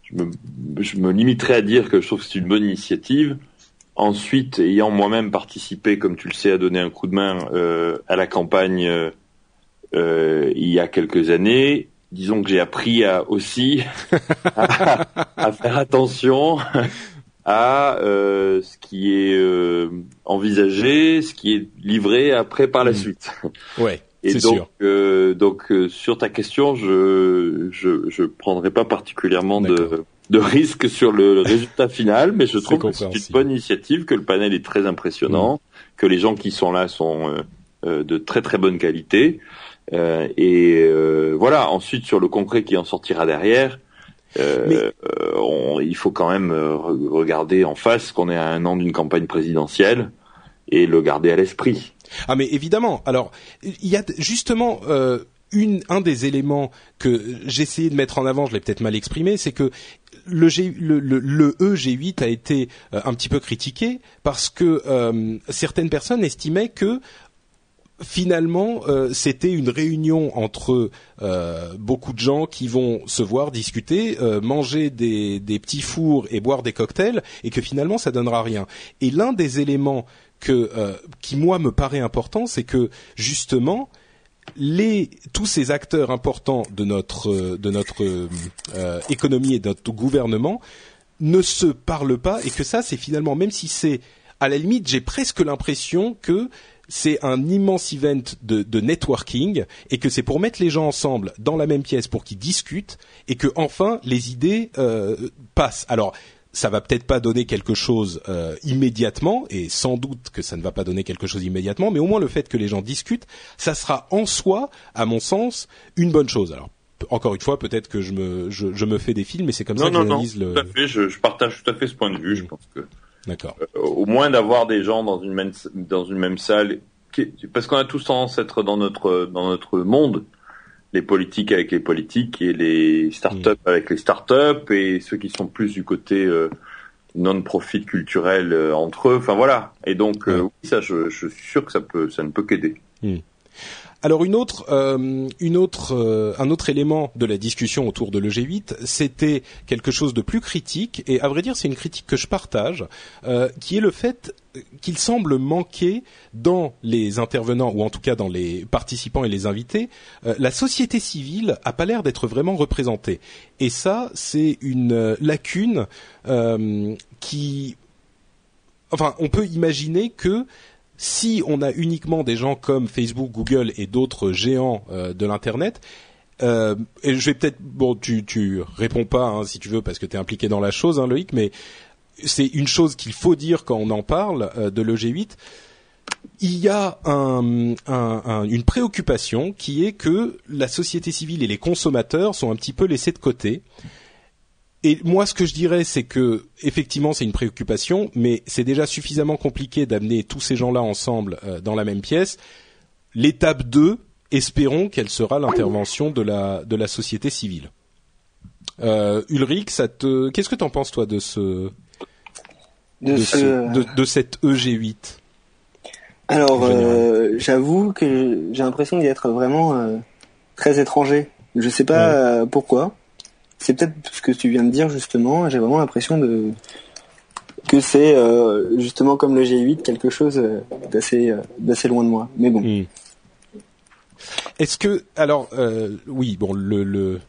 je me, je me limiterai à dire que je trouve que c'est une bonne initiative. Ensuite, ayant moi-même participé, comme tu le sais, à donner un coup de main euh, à la campagne il y a quelques années, disons que j'ai appris à, aussi à, faire attention à ce qui est envisagé, ce qui est livré après par la mmh. suite. Ouais. Et donc, sûr. donc sur ta question, je je, je prendrai pas particulièrement de de risque sur le résultat final, mais je trouve que c'est une bonne initiative, que le panel est très impressionnant, mm. que les gens qui sont là sont euh, euh, de très très bonne qualité. Euh, et euh, voilà, ensuite sur le concret qui en sortira derrière, on, il faut quand même regarder en face qu'on est à un an d'une campagne présidentielle et le garder à l'esprit. Ah mais évidemment. Alors il y a justement une, un des éléments que j'essayais de mettre en avant, je l'ai peut-être mal exprimé, c'est que le, G, le, le, le EG8 a été euh, un petit peu critiqué parce que euh, certaines personnes estimaient que finalement, euh, c'était une réunion entre euh, beaucoup de gens qui vont se voir discuter, euh, manger des, des, petits fours et boire des cocktails, et que finalement, ça donnera rien. Et l'un des éléments que, qui moi me paraît important, c'est que justement, les, tous ces acteurs importants de notre, de notre économie et de notre gouvernement ne se parlent pas, et que ça, c'est finalement, même si c'est à la limite, j'ai presque l'impression que c'est un immense event de, networking et que c'est pour mettre les gens ensemble dans la même pièce pour qu'ils discutent et que enfin les idées euh, passent. Alors ça va peut-être pas donner quelque chose euh, immédiatement et sans doute que ça ne va pas donner quelque chose immédiatement, mais au moins le fait que les gens discutent, ça sera en soi, à mon sens, une bonne chose. Alors encore une fois, peut-être que je me je, me fais des films, mais c'est comme ça que j'analyse le. Tout à fait, je, je, partage tout à fait ce point de vue. Je pense que D'accord. Euh, au moins d'avoir des gens dans une même dans une même salle, parce qu'on a tous tendance à être dans notre dans notre monde, les politiques avec les politiques et les startups mm. avec les startups et ceux qui sont plus du côté euh, non-profit culturel euh, entre eux. Enfin voilà. Et donc oui, ça, je, je, suis sûr que ça peut ça ne peut qu'aider. Mm. Alors une autre, euh, une autre, euh, un autre élément de la discussion autour de l'EG8, c'était quelque chose de plus critique, et à vrai dire c'est une critique que je partage, euh, qui est le fait qu'il semble manquer dans les intervenants, ou en tout cas dans les participants et les invités, la société civile a pas l'air d'être vraiment représentée. Et ça, c'est une lacune qui... Enfin, on peut imaginer que si on a uniquement des gens comme Facebook, Google et d'autres géants euh, de l'internet, euh, et je vais peut-être bon, tu tu réponds pas hein, si tu veux parce que tu es impliqué dans la chose, hein, Loïc, mais c'est une chose qu'il faut dire quand on en parle euh, de l'EG8. Il y a un, une préoccupation qui est que la société civile et les consommateurs sont un petit peu laissés de côté et moi, ce que je dirais, c'est que effectivement, c'est une préoccupation, mais c'est déjà suffisamment compliqué d'amener tous ces gens-là ensemble euh, dans la même pièce. L'étape 2, espérons qu'elle sera l'intervention de la de la société civile. Euh, Ulrich, ça te, qu'est-ce que tu en penses toi de ce de, ce... de, cette EG8 Alors, euh, j'avoue que j'ai l'impression d'y être vraiment euh, très étranger. Je sais pas pourquoi c'est peut-être ce que tu viens de dire justement. J'ai vraiment l'impression de que c'est euh, justement comme le G8 quelque chose euh, d'assez euh, d'assez loin de moi. Mais bon. Hmm. Est-ce que alors oui bon le le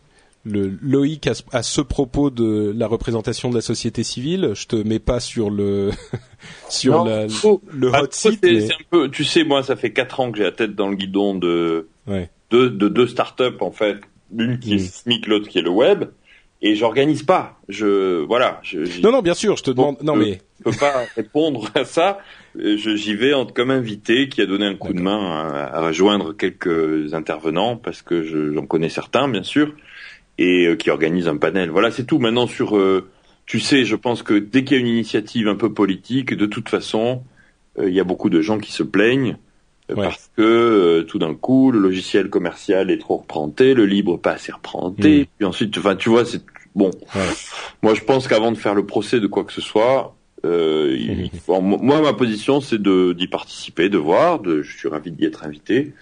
le Loïc à, ce propos de la représentation de la société civile, je te mets pas sur le sur la, le hot site. Un peu, tu sais, moi, ça fait quatre ans que j'ai la tête dans le guidon de de, de deux startups en fait, l'une qui est hmm. SMIC, l'autre qui est le web et j'organise pas. Je voilà. Je, non non bien sûr, je te demande. Non mais je peux pas répondre à ça. J'y vais en, comme invité qui a donné un coup de main à, rejoindre quelques intervenants parce que j'en connais certains bien sûr et euh, qui organise un panel. Voilà c'est tout. Maintenant sur euh, tu sais, je pense que dès qu'il y a une initiative un peu politique, de toute façon, euh, il y a beaucoup de gens qui se plaignent parce que tout d'un coup le logiciel commercial est trop représenté, le libre pas assez représenté. Hmm. Puis ensuite, enfin tu vois, c'est Bon, moi je pense qu'avant de faire le procès de quoi que ce soit, euh, moi ma position c'est de d'y participer, de voir, de, je suis ravi d'y être invité,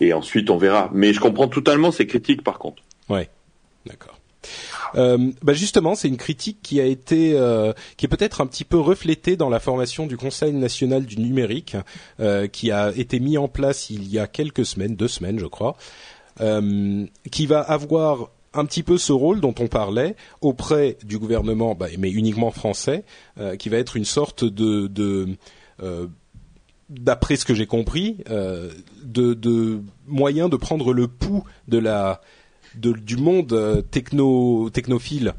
et ensuite on verra. Mais je comprends totalement ces critiques par contre. Ouais, d'accord. Euh, bah justement, c'est une critique qui a été, euh, qui est peut-être un petit peu reflétée dans la formation du Conseil national du numérique, euh, qui a été mis en place il y a quelques semaines, deux semaines je crois, euh, qui va avoir un petit peu ce rôle dont on parlait auprès du gouvernement, bah, mais uniquement français, euh, qui va être une sorte de, de euh, d'après ce que j'ai compris, de, de moyen de prendre le pouls de la de, du monde techno technophile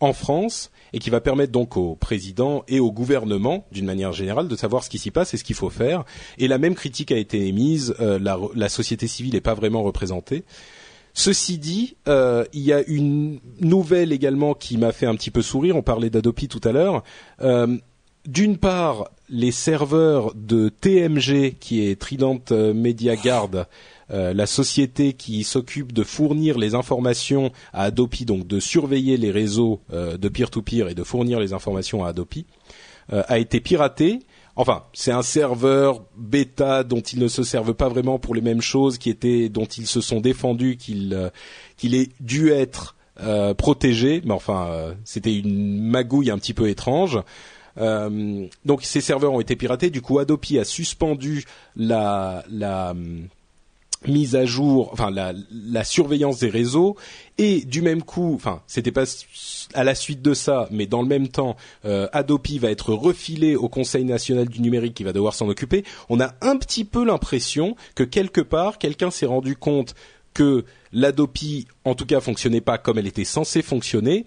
en France et qui va permettre donc au président et au gouvernement, d'une manière générale, de savoir ce qui s'y passe et ce qu'il faut faire. Et la même critique a été émise. la, la société civile n'est pas vraiment représentée. Ceci dit, euh, il y a une nouvelle également qui m'a fait un petit peu sourire. On parlait d'Adopi tout à l'heure. Euh, d'une part, les serveurs de TMG, qui est Trident Media Guard, euh, la société qui s'occupe de fournir les informations à Adopi, donc de surveiller les réseaux de peer-to-peer -peer et de fournir les informations à Adopi, a été piraté enfin, c'est un serveur bêta dont ils ne se servent pas vraiment pour les mêmes choses, qui étaient, dont ils se sont défendus qu'il euh, qu'il ait dû être euh, protégé, mais enfin, euh, c'était une magouille un petit peu étrange. donc ces serveurs ont été piratés. Du coup, Adopi a suspendu la, la mise à jour, enfin la, la, surveillance des réseaux et du même coup, enfin c'était pas à la suite de ça, mais dans le même temps, euh, Adopi va être refilé au Conseil national du numérique qui va devoir s'en occuper. On a un petit peu l'impression que quelque part, quelqu'un s'est rendu compte que l'Adopi, en tout cas, fonctionnait pas comme elle était censée fonctionner,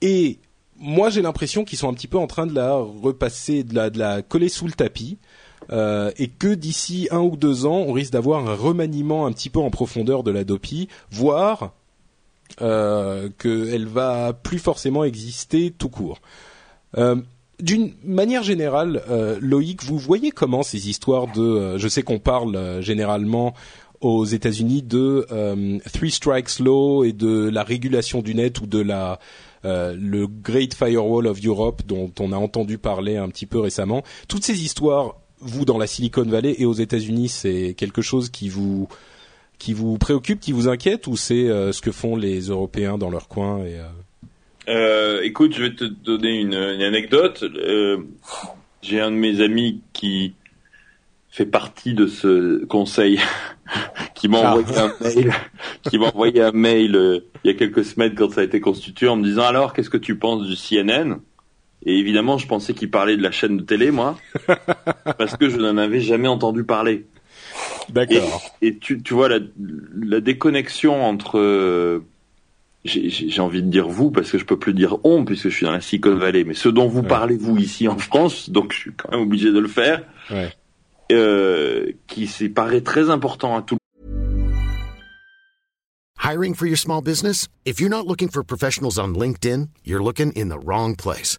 et moi j'ai l'impression qu'ils sont un petit peu en train de la repasser, de la coller sous le tapis. Euh, et que d'ici un ou deux ans, on risque d'avoir un remaniement un petit peu en profondeur de l'Adopi, voire euh, qu'elle va plus forcément exister tout court. Euh, d'une manière générale, euh, Loïc, vous voyez comment ces histoires de, je sais qu'on parle généralement aux États-Unis de Three Strikes Law et de la régulation du net ou de la le Great Firewall of Europe dont on a entendu parler un petit peu récemment. Toutes ces histoires, vous dans la Silicon Valley et aux États-Unis, c'est quelque chose qui vous qui vous préoccupe, qui vous inquiète, ou c'est euh, ce que font les Européens dans leur coin et, euh... Euh, Écoute, je vais te donner une, une anecdote. Euh, j'ai un de mes amis qui fait partie de ce conseil, qui m'a ah. envoyé un mail, qui m'a envoyé un mail il y a quelques semaines quand ça a été constitué en me disant alors qu'est-ce que tu penses du CNN Et évidemment, je pensais qu'il parlait de la chaîne de télé, moi, parce que je n'en avais jamais entendu parler. D'accord. Et, tu, tu vois la, la déconnexion entre euh, j'ai envie de dire vous parce que je peux plus dire on puisque je suis dans la Silicon Valley, mais ce dont vous parlez vous ici en France, donc je suis quand même obligé de le faire, ouais. euh, qui paraît très important à tout. Hiring for your small business? If you're not looking for professionals on LinkedIn, you're looking in the wrong place.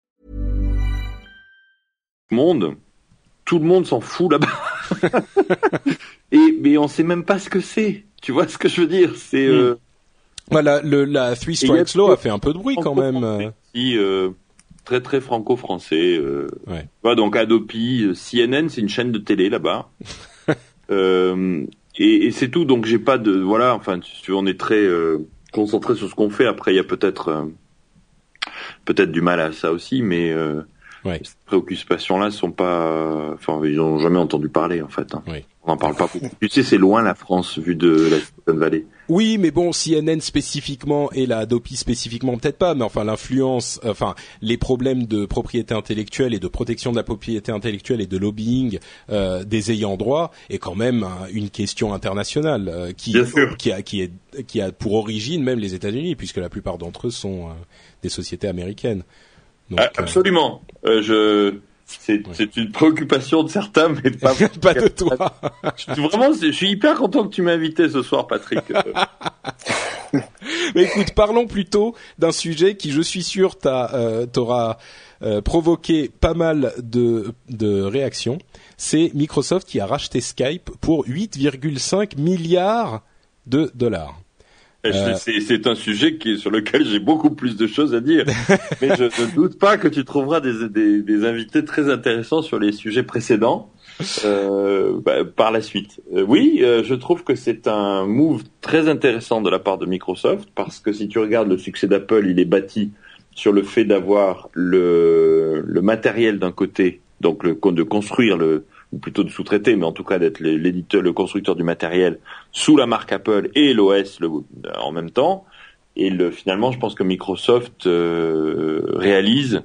Monde, tout le monde s'en fout là-bas. Et mais on sait même pas ce que c'est. Tu vois ce que je veux dire? C'est mm. euh... voilà, le, la Three Strikes Law a fait un peu de bruit quand même. Qui, euh, très très franco-français. Euh, ouais. Voilà, donc Adopi, euh, CNN, c'est une chaîne de télé là-bas. euh, et, et c'est tout. Donc j'ai pas de voilà. Enfin, tu, on est très euh, concentré sur ce qu'on fait. Après, il y a peut-être euh, peut-être du mal à ça aussi, mais Ouais. Ces préoccupations-là sont pas, enfin, ils n'ont jamais entendu parler en fait. Hein. Oui. On n'en parle pas beaucoup. tu sais, c'est loin la France vu de la Silicon Valley. Oui, mais bon, CNN spécifiquement et la Adopi spécifiquement peut-être pas, mais enfin l'influence, enfin les problèmes de propriété intellectuelle et de protection de la propriété intellectuelle et de lobbying euh, des ayants droit est quand même une question internationale euh, qui qui a qui est qui a pour origine même les États-Unis puisque la plupart d'entre eux sont euh, des sociétés américaines. Donc, ah, absolument. Euh, je c'est c'est une préoccupation de certains, mais pas pas de toi. je suis vraiment, je suis hyper content que tu m'aies invité ce soir, Patrick. mais écoute, parlons plutôt d'un sujet qui, je suis sûr, t'a euh, t'aura euh, provoqué pas mal de de réactions. C'est Microsoft qui a racheté Skype pour 8,5 milliards de dollars. Euh... C'est un sujet qui, sur lequel j'ai beaucoup plus de choses à dire. Mais je ne doute pas que tu trouveras des, des, des, invités très intéressants sur les sujets précédents euh, bah, par la suite. Euh, oui, euh, je trouve que c'est un move très intéressant de la part de Microsoft parce que si tu regardes le succès d'Apple, il est bâti sur le fait d'avoir le, le matériel d'un côté donc le, de construire le, ou plutôt de sous-traiter, mais en tout cas d'être l'éditeur, le constructeur du matériel sous la marque Apple et l'OS en même temps. Et le, finalement, je pense que Microsoft euh, réalise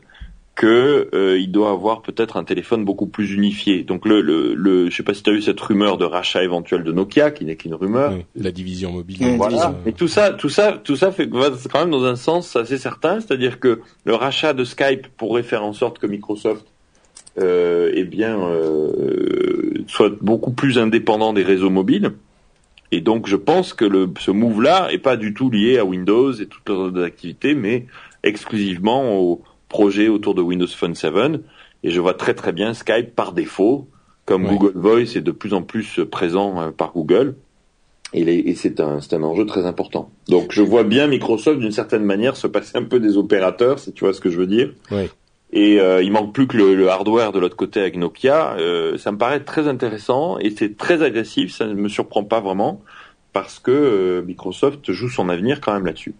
que euh, il doit avoir peut-être un téléphone beaucoup plus unifié. Donc le, le, le je sais pas si tu as eu cette rumeur de rachat éventuel de Nokia, qui n'est qu'une rumeur. la division mobile. voilà. Et tout ça, tout ça, tout ça fait va quand même dans un sens assez certain, c'est-à-dire que le rachat de Skype pourrait faire en sorte que Microsoft, euh, eh bien, euh, soit beaucoup plus indépendant des réseaux mobiles. Et donc, je pense que le, ce move-là est pas du tout lié à Windows et toutes leurs autres activités, mais exclusivement au projet autour de Windows Phone 7 et je vois très très bien Skype par défaut, comme Google Voice est de plus en plus présent euh, par Google. Et, c'est un, un enjeu très important. Donc je vois bien Microsoft d'une certaine manière se passer un peu des opérateurs, si tu vois ce que je veux dire. Et euh, il manque plus que le, hardware de l'autre côté avec Nokia. Euh, ça me paraît très intéressant et c'est très agressif. Ça ne me surprend pas vraiment parce que Microsoft joue son avenir quand même là-dessus.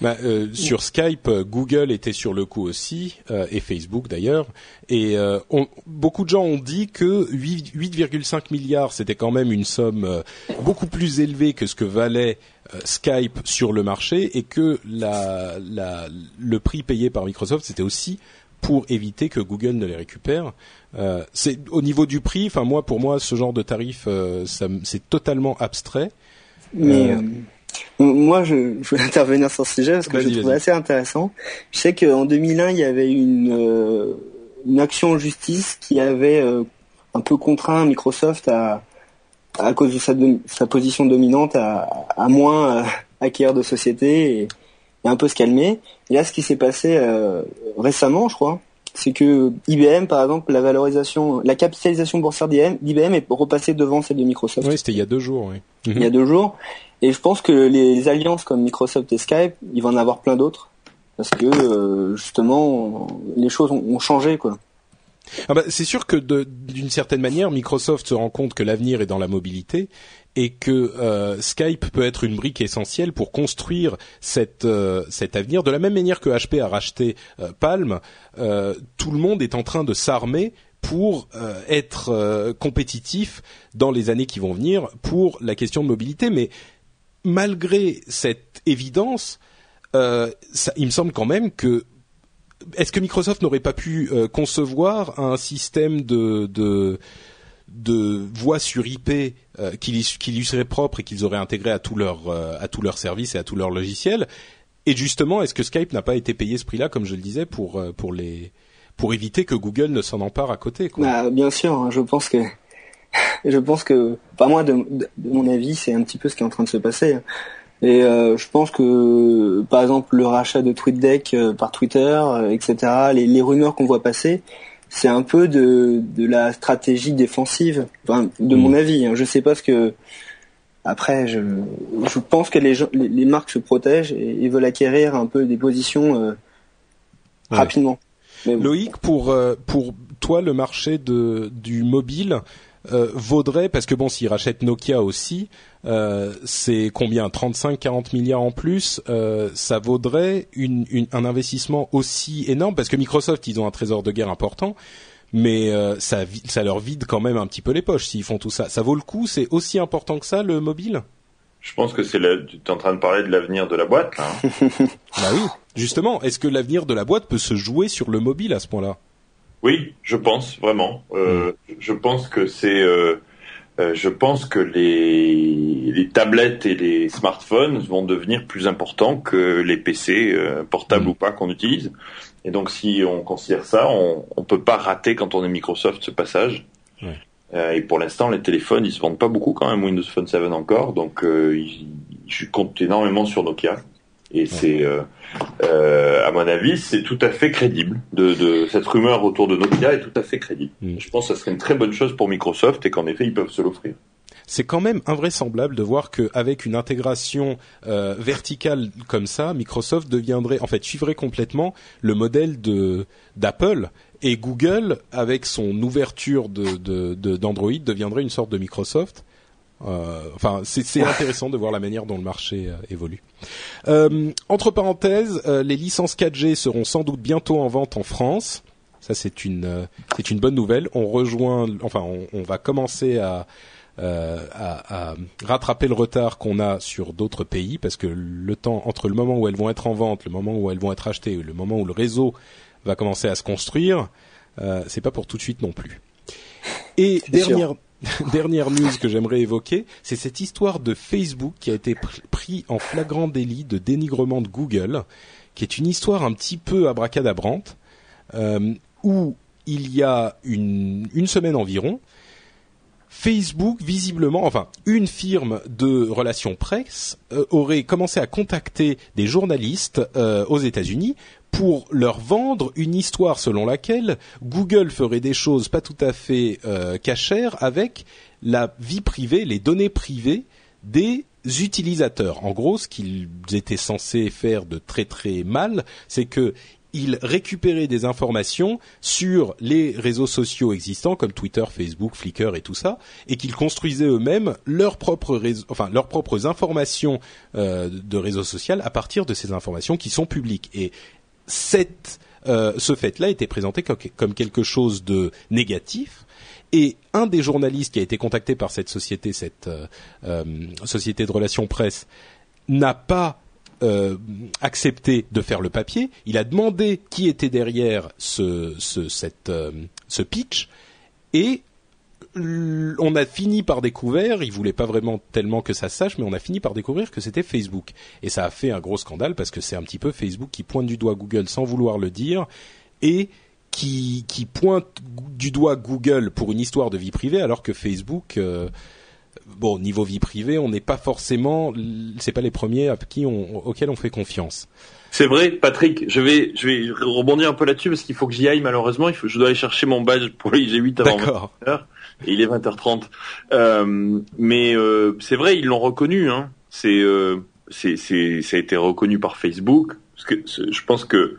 Bah, euh, sur Skype, euh, Google était sur le coup aussi, euh, et Facebook d'ailleurs. Et beaucoup de gens ont dit que 8,5 milliards, c'était quand même une somme beaucoup plus élevée que ce que valait Skype sur le marché, et que la, la, le prix payé par Microsoft, c'était aussi pour éviter que Google ne les récupère. Euh, c'est au niveau du prix. Enfin moi, pour moi, ce genre de tarif, c'est totalement abstrait. Mais moi, je, je voulais intervenir sur ce sujet parce que je le trouve assez intéressant. Je sais qu'en 2001, il y avait une, euh, une action en justice qui avait euh, un peu contraint Microsoft à, à cause de sa, sa position dominante, à, à moins euh, acquérir de sociétés et, et, un peu se calmer. Et là, ce qui s'est passé récemment, je crois, c'est que IBM, par exemple, la valorisation, la capitalisation boursière d'IBM est repassée devant celle de Microsoft. Oui, c'était il y a deux jours. Oui. Il y a deux jours. Et je pense que les alliances comme Microsoft et Skype, il va en avoir plein d'autres parce que euh, justement les choses ont, changé quoi. Ah bah, c'est sûr que d'une certaine manière, Microsoft se rend compte que l'avenir est dans la mobilité et que euh, Skype peut être une brique essentielle pour construire cette, euh, cet avenir. De la même manière que HP a racheté Palm, tout le monde est en train de s'armer pour être compétitif dans les années qui vont venir pour la question de mobilité. Mais malgré cette évidence, euh, il me semble quand même que est-ce que Microsoft n'aurait pas pu euh, concevoir un système de de, de voix sur IP euh, qui, lui serait propre et qu'ils auraient intégré à tous leurs à tous leurs services et à tous leurs logiciels Et justement, est-ce que Skype n'a pas été payé ce prix-là, comme je le disais, pour pour les pour éviter que Google ne s'en empare à côté quoi? Bah, bien sûr, hein, je pense que je pense que, pas moi, de, mon avis, c'est un petit peu ce qui est en train de se passer. Et euh, je pense que, par exemple, le rachat de TweetDeck euh, par Twitter, euh, etc., les, les rumeurs qu'on voit passer, c'est un peu de, de la stratégie défensive, enfin, de mon mm. avis. Hein. Je sais pas ce que. Après, je, je pense que les, gens, les, marques se protègent et, veulent acquérir un peu des positions rapidement. Loïc, pour pour toi, le marché de du mobile, euh, vaudrait parce que bon s'ils rachètent Nokia aussi euh, c'est combien? 35-40 milliards en plus euh, ça vaudrait une, un investissement aussi énorme parce que Microsoft ils ont un trésor de guerre important mais ça, ça leur vide quand même un petit peu les poches s'ils font tout ça ça vaut le coup? C'est aussi important que ça le mobile? Je pense que c'est tu es en train de parler de l'avenir de la boîte là. Hein. bah oui justement est-ce que l'avenir de la boîte peut se jouer sur le mobile à ce point-là? Oui, je pense vraiment. Euh, mm. Je pense que c'est. Euh, euh, je pense que les, les tablettes et les smartphones vont devenir plus importants que les PC portables mm. ou pas qu'on utilise. Et donc, si on considère ça, on, on peut pas rater quand on est Microsoft ce passage. et pour l'instant, les téléphones, ils se vendent pas beaucoup quand même, Windows Phone 7 encore. Donc, je compte énormément sur Nokia. Et c'est, euh, euh, à mon avis, c'est tout à fait crédible. De, de, cette rumeur autour de Nokia est tout à fait crédible. Mm. Je pense que ce serait une très bonne chose pour Microsoft et qu'en effet, ils peuvent se l'offrir. C'est quand même invraisemblable de voir qu'avec une intégration euh, verticale comme ça, Microsoft deviendrait, en fait, suivrait complètement le modèle de d'Apple et Google, avec son ouverture de d'Android, de, deviendrait une sorte de Microsoft. Euh, enfin, c'est intéressant de voir la manière dont le marché euh, évolue. Euh, entre parenthèses, les licences 4G seront sans doute bientôt en vente en France. Ça c'est une c'est une bonne nouvelle. On rejoint, enfin on, on va commencer à euh, à, à, rattraper le retard qu'on a sur d'autres pays parce que le temps entre le moment où elles vont être en vente, le moment où elles vont être achetées, le moment où le réseau va commencer à se construire, euh, c'est pas pour tout de suite non plus. Et dernière dernière news que j'aimerais évoquer, c'est cette histoire de Facebook qui a été pris en flagrant délit de dénigrement de Google, qui est une histoire un petit peu abracadabrante, euh, où il y a une, semaine environ, Facebook, visiblement, enfin, une firme de relations presse euh, aurait commencé à contacter des journalistes euh, aux États-Unis pour leur vendre une histoire selon laquelle Google ferait des choses pas tout à fait euh, cachères avec la vie privée, les données privées des utilisateurs. En gros, ce qu'ils étaient censés faire de très très mal, c'est que ils récupéraient des informations sur les réseaux sociaux existants comme Twitter, Facebook, Flickr et tout ça, et qu'ils construisaient eux-mêmes leurs propres enfin leurs propres informations euh, de réseaux sociaux à partir de ces informations qui sont publiques. Euh, ce fait-là était présenté comme, quelque chose de négatif. Et un des journalistes qui a été contacté par cette société, cette euh, société de relations presse, n'a pas euh, accepté de faire le papier. Il a demandé qui était derrière ce, ce, cette, euh, ce pitch et on a fini par découvrir, il voulait pas vraiment tellement que ça se sache, mais on a fini par découvrir que c'était Facebook. Et ça a fait un gros scandale parce que c'est un petit peu Facebook qui pointe du doigt Google sans vouloir le dire et qui, qui pointe du doigt Google pour une histoire de vie privée alors que Facebook euh, bon, niveau vie privée, on n'est pas forcément, c'est pas les premiers à qui on, auxquels on fait confiance. C'est vrai, Patrick. Je vais, je vais rebondir un peu là-dessus parce qu'il faut que j'y aille malheureusement. Il faut, je dois aller chercher mon badge pour les G8 avant 20h. Et il est 20h30. Euh, mais euh, c'est vrai, ils l'ont reconnu. Hein. C'est, euh, c'est, c'est, ça a été reconnu par Facebook. Parce que je pense que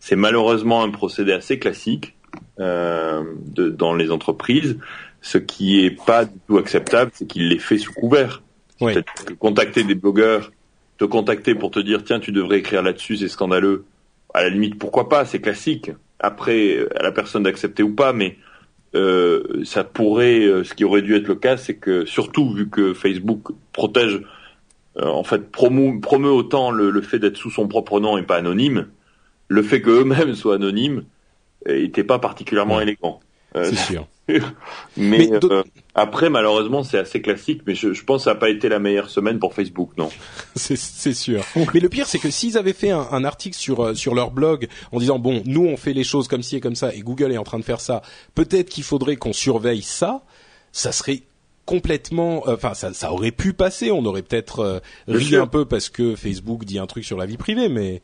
c'est malheureusement un procédé assez classique euh, de, dans les entreprises. Ce qui est pas du tout acceptable, c'est qu'il les fait sous couvert. Oui. Que contacter des blogueurs, te contacter pour te dire tiens tu devrais écrire là-dessus, c'est scandaleux. À la limite pourquoi pas, c'est classique. Après à la personne d'accepter ou pas, mais euh, ça pourrait, euh, ce qui aurait dû être le cas, c'est que surtout vu que Facebook protège, euh, en fait promeut, promeut autant le, le fait d'être sous son propre nom et pas anonyme, le fait qu'eux-mêmes soient anonymes n'était pas particulièrement élégant. C'est sûr. mais, euh, après, malheureusement, c'est assez classique, mais je, je, pense que ça n'a pas été la meilleure semaine pour Facebook, non C'est sûr. mais le pire, c'est que s'ils avaient fait un, un, article sur euh, sur leur blog en disant bon, nous on fait les choses comme ci et comme ça, et Google est en train de faire ça, peut-être qu'il faudrait qu'on surveille ça. Ça serait complètement, euh, enfin ça, ça aurait pu passer. On aurait peut-être ri un peu parce que Facebook dit un truc sur la vie privée, mais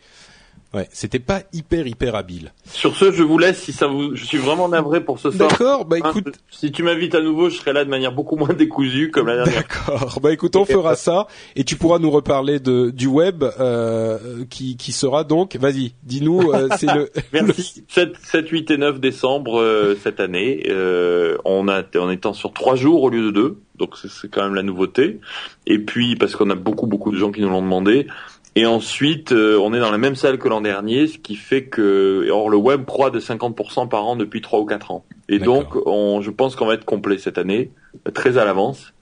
Ouais, c'était pas hyper hyper habile. Sur ce, je vous laisse si ça vous. Je suis vraiment navré pour ce soir. D'accord, bah hein, écoute. si tu m'invites à nouveau, je serai là de manière beaucoup moins décousue comme la dernière. D'accord, bah écoute, on fera ça et tu pourras nous reparler de du web euh, qui qui sera donc. Vas-y, dis-nous. Euh, c'est le. Merci. 7, 7, 8 et 9 décembre euh, cette année. Euh, on a en étant sur trois jours au lieu de deux, donc c'est quand même la nouveauté. Et puis parce qu'on a beaucoup beaucoup de gens qui nous l'ont demandé. Et ensuite, euh, on est dans la même salle que l'an dernier, ce qui fait que or le web croît de 50% par an depuis 3 ou 4 ans. Et donc, on, je pense qu'on va être complet cette année, très à l'avance.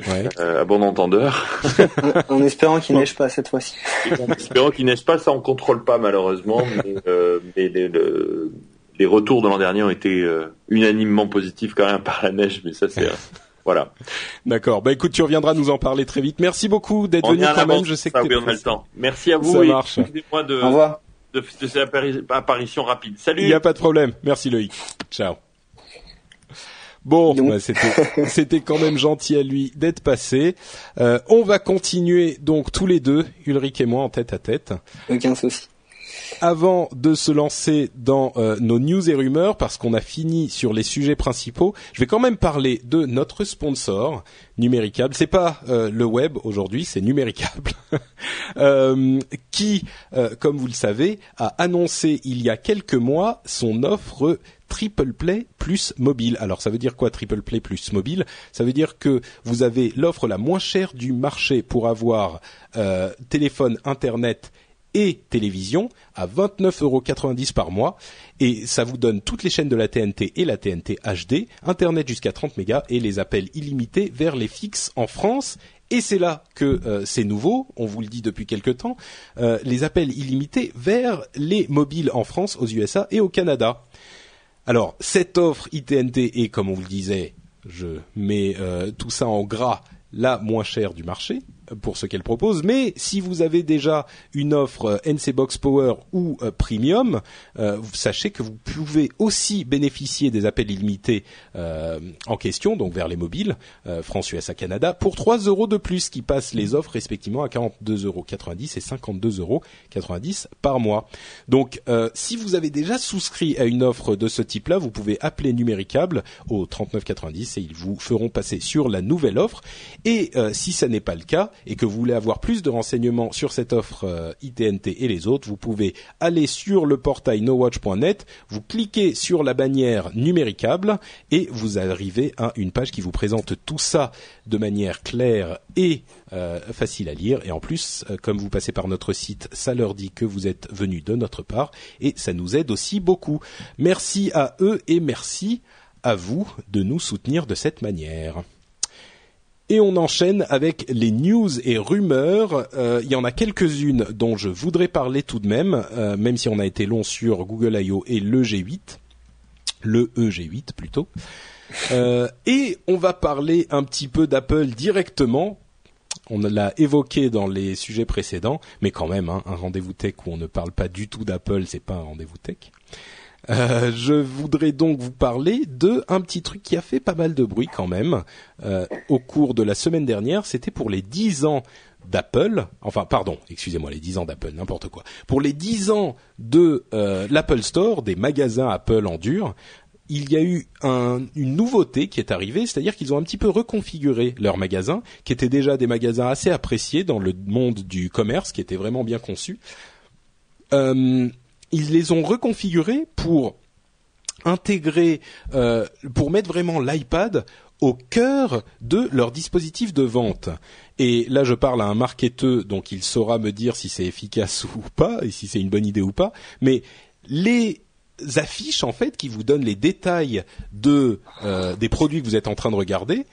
Ouais. Euh, à bon entendeur. en, espérant qu'il neige pas cette fois-ci. en espérant qu'il neige pas, ça on contrôle pas malheureusement, mais, euh, mais les, le, les, retours de l'an dernier ont été euh, unanimement positifs quand même par la neige, mais ça c'est voilà. D'accord. Bah écoute, tu reviendras nous en parler très vite. Merci beaucoup d'être venu quand même. Je sais que on a le temps. Merci à vous. Ça marche. Moi de, Au revoir. De, de, cette apparition rapide. Salut. Il n'y a pas de problème. Merci Loïc. Ciao. Bon, bah, c'était c'était quand même gentil à lui d'être passé. Euh, on va continuer donc tous les deux, Ulrich et moi, en tête à tête. Aucun souci avant de se lancer dans euh, nos news et rumeurs, parce qu'on a fini sur les sujets principaux, je vais quand même parler de notre sponsor, Numéricable. C'est pas euh, le web aujourd'hui, c'est Numéricable, euh, qui, comme vous le savez, a annoncé il y a quelques mois son offre Triple Play plus mobile. Alors ça veut dire quoi Triple Play plus mobile? Ça veut dire que vous avez l'offre la moins chère du marché pour avoir téléphone, internet et télévision à 29,90€ par mois. Et ça vous donne toutes les chaînes de la TNT et la TNT HD, internet jusqu'à 30 mégas et les appels illimités vers les fixes en France. Et c'est là que euh, c'est nouveau, on vous le dit depuis quelque temps, euh, les appels illimités vers les mobiles en France, aux USA et au Canada. Alors, cette offre ITNT est, comme on vous le disait, je mets euh, tout ça en gras, la moins chère du marché, pour ce qu'elle propose. Mais si vous avez déjà une offre euh, NC Box Power ou euh, Premium, euh, sachez que vous pouvez aussi bénéficier des appels illimités en question, donc vers les mobiles, France, USA, Canada, pour 3 euros de plus, qui passent les offres respectivement à 42,90 euros et 52,90 euros par mois. Donc, si vous avez déjà souscrit à une offre de ce type-là, vous pouvez appeler Numéricable au 39,90 et ils vous feront passer sur la nouvelle offre. Et si ça n'est pas le cas, et que vous voulez avoir plus de renseignements sur cette offre euh, ITNT et les autres, vous pouvez aller sur le portail nowatch.net, vous cliquez sur la bannière numéricable et vous arrivez à une page qui vous présente tout ça de manière claire et euh, facile à lire. Et en plus, euh, comme vous passez par notre site, ça leur dit que vous êtes venu de notre part et ça nous aide aussi beaucoup. Merci à eux et merci à vous de nous soutenir de cette manière. Et on enchaîne avec les news et rumeurs. Euh, il y en a quelques-unes dont je voudrais parler tout de même, euh, même si on a été long sur Google I.O. et le G8, le EG8 plutôt. Euh, et on va parler un petit peu d'Apple directement. On l'a évoqué dans les sujets précédents, mais quand même, hein, un rendez-vous tech où on ne parle pas du tout d'Apple, c'est pas un rendez-vous tech. Euh, je voudrais donc vous parler de un petit truc qui a fait pas mal de bruit quand même euh, au cours de la semaine dernière. C'était pour les 10 ans d'Apple, enfin pardon, excusez-moi, les 10 ans d'Apple, n'importe quoi. Pour les 10 ans de euh, l'Apple Store, des magasins Apple en dur, il y a eu une nouveauté qui est arrivée, c'est-à-dire qu'ils ont un petit peu reconfiguré leurs magasins, qui étaient déjà des magasins assez appréciés dans le monde du commerce, qui étaient vraiment bien conçus. Euh, ils les ont reconfigurés pour intégrer, euh, pour mettre vraiment l'iPad au cœur de leur dispositif de vente. Et là, je parle à un marketeur, donc il saura me dire si c'est efficace ou pas, et si c'est une bonne idée ou pas. Mais les affiches, en fait, qui vous donnent les détails de euh, des produits que vous êtes en train de regarder,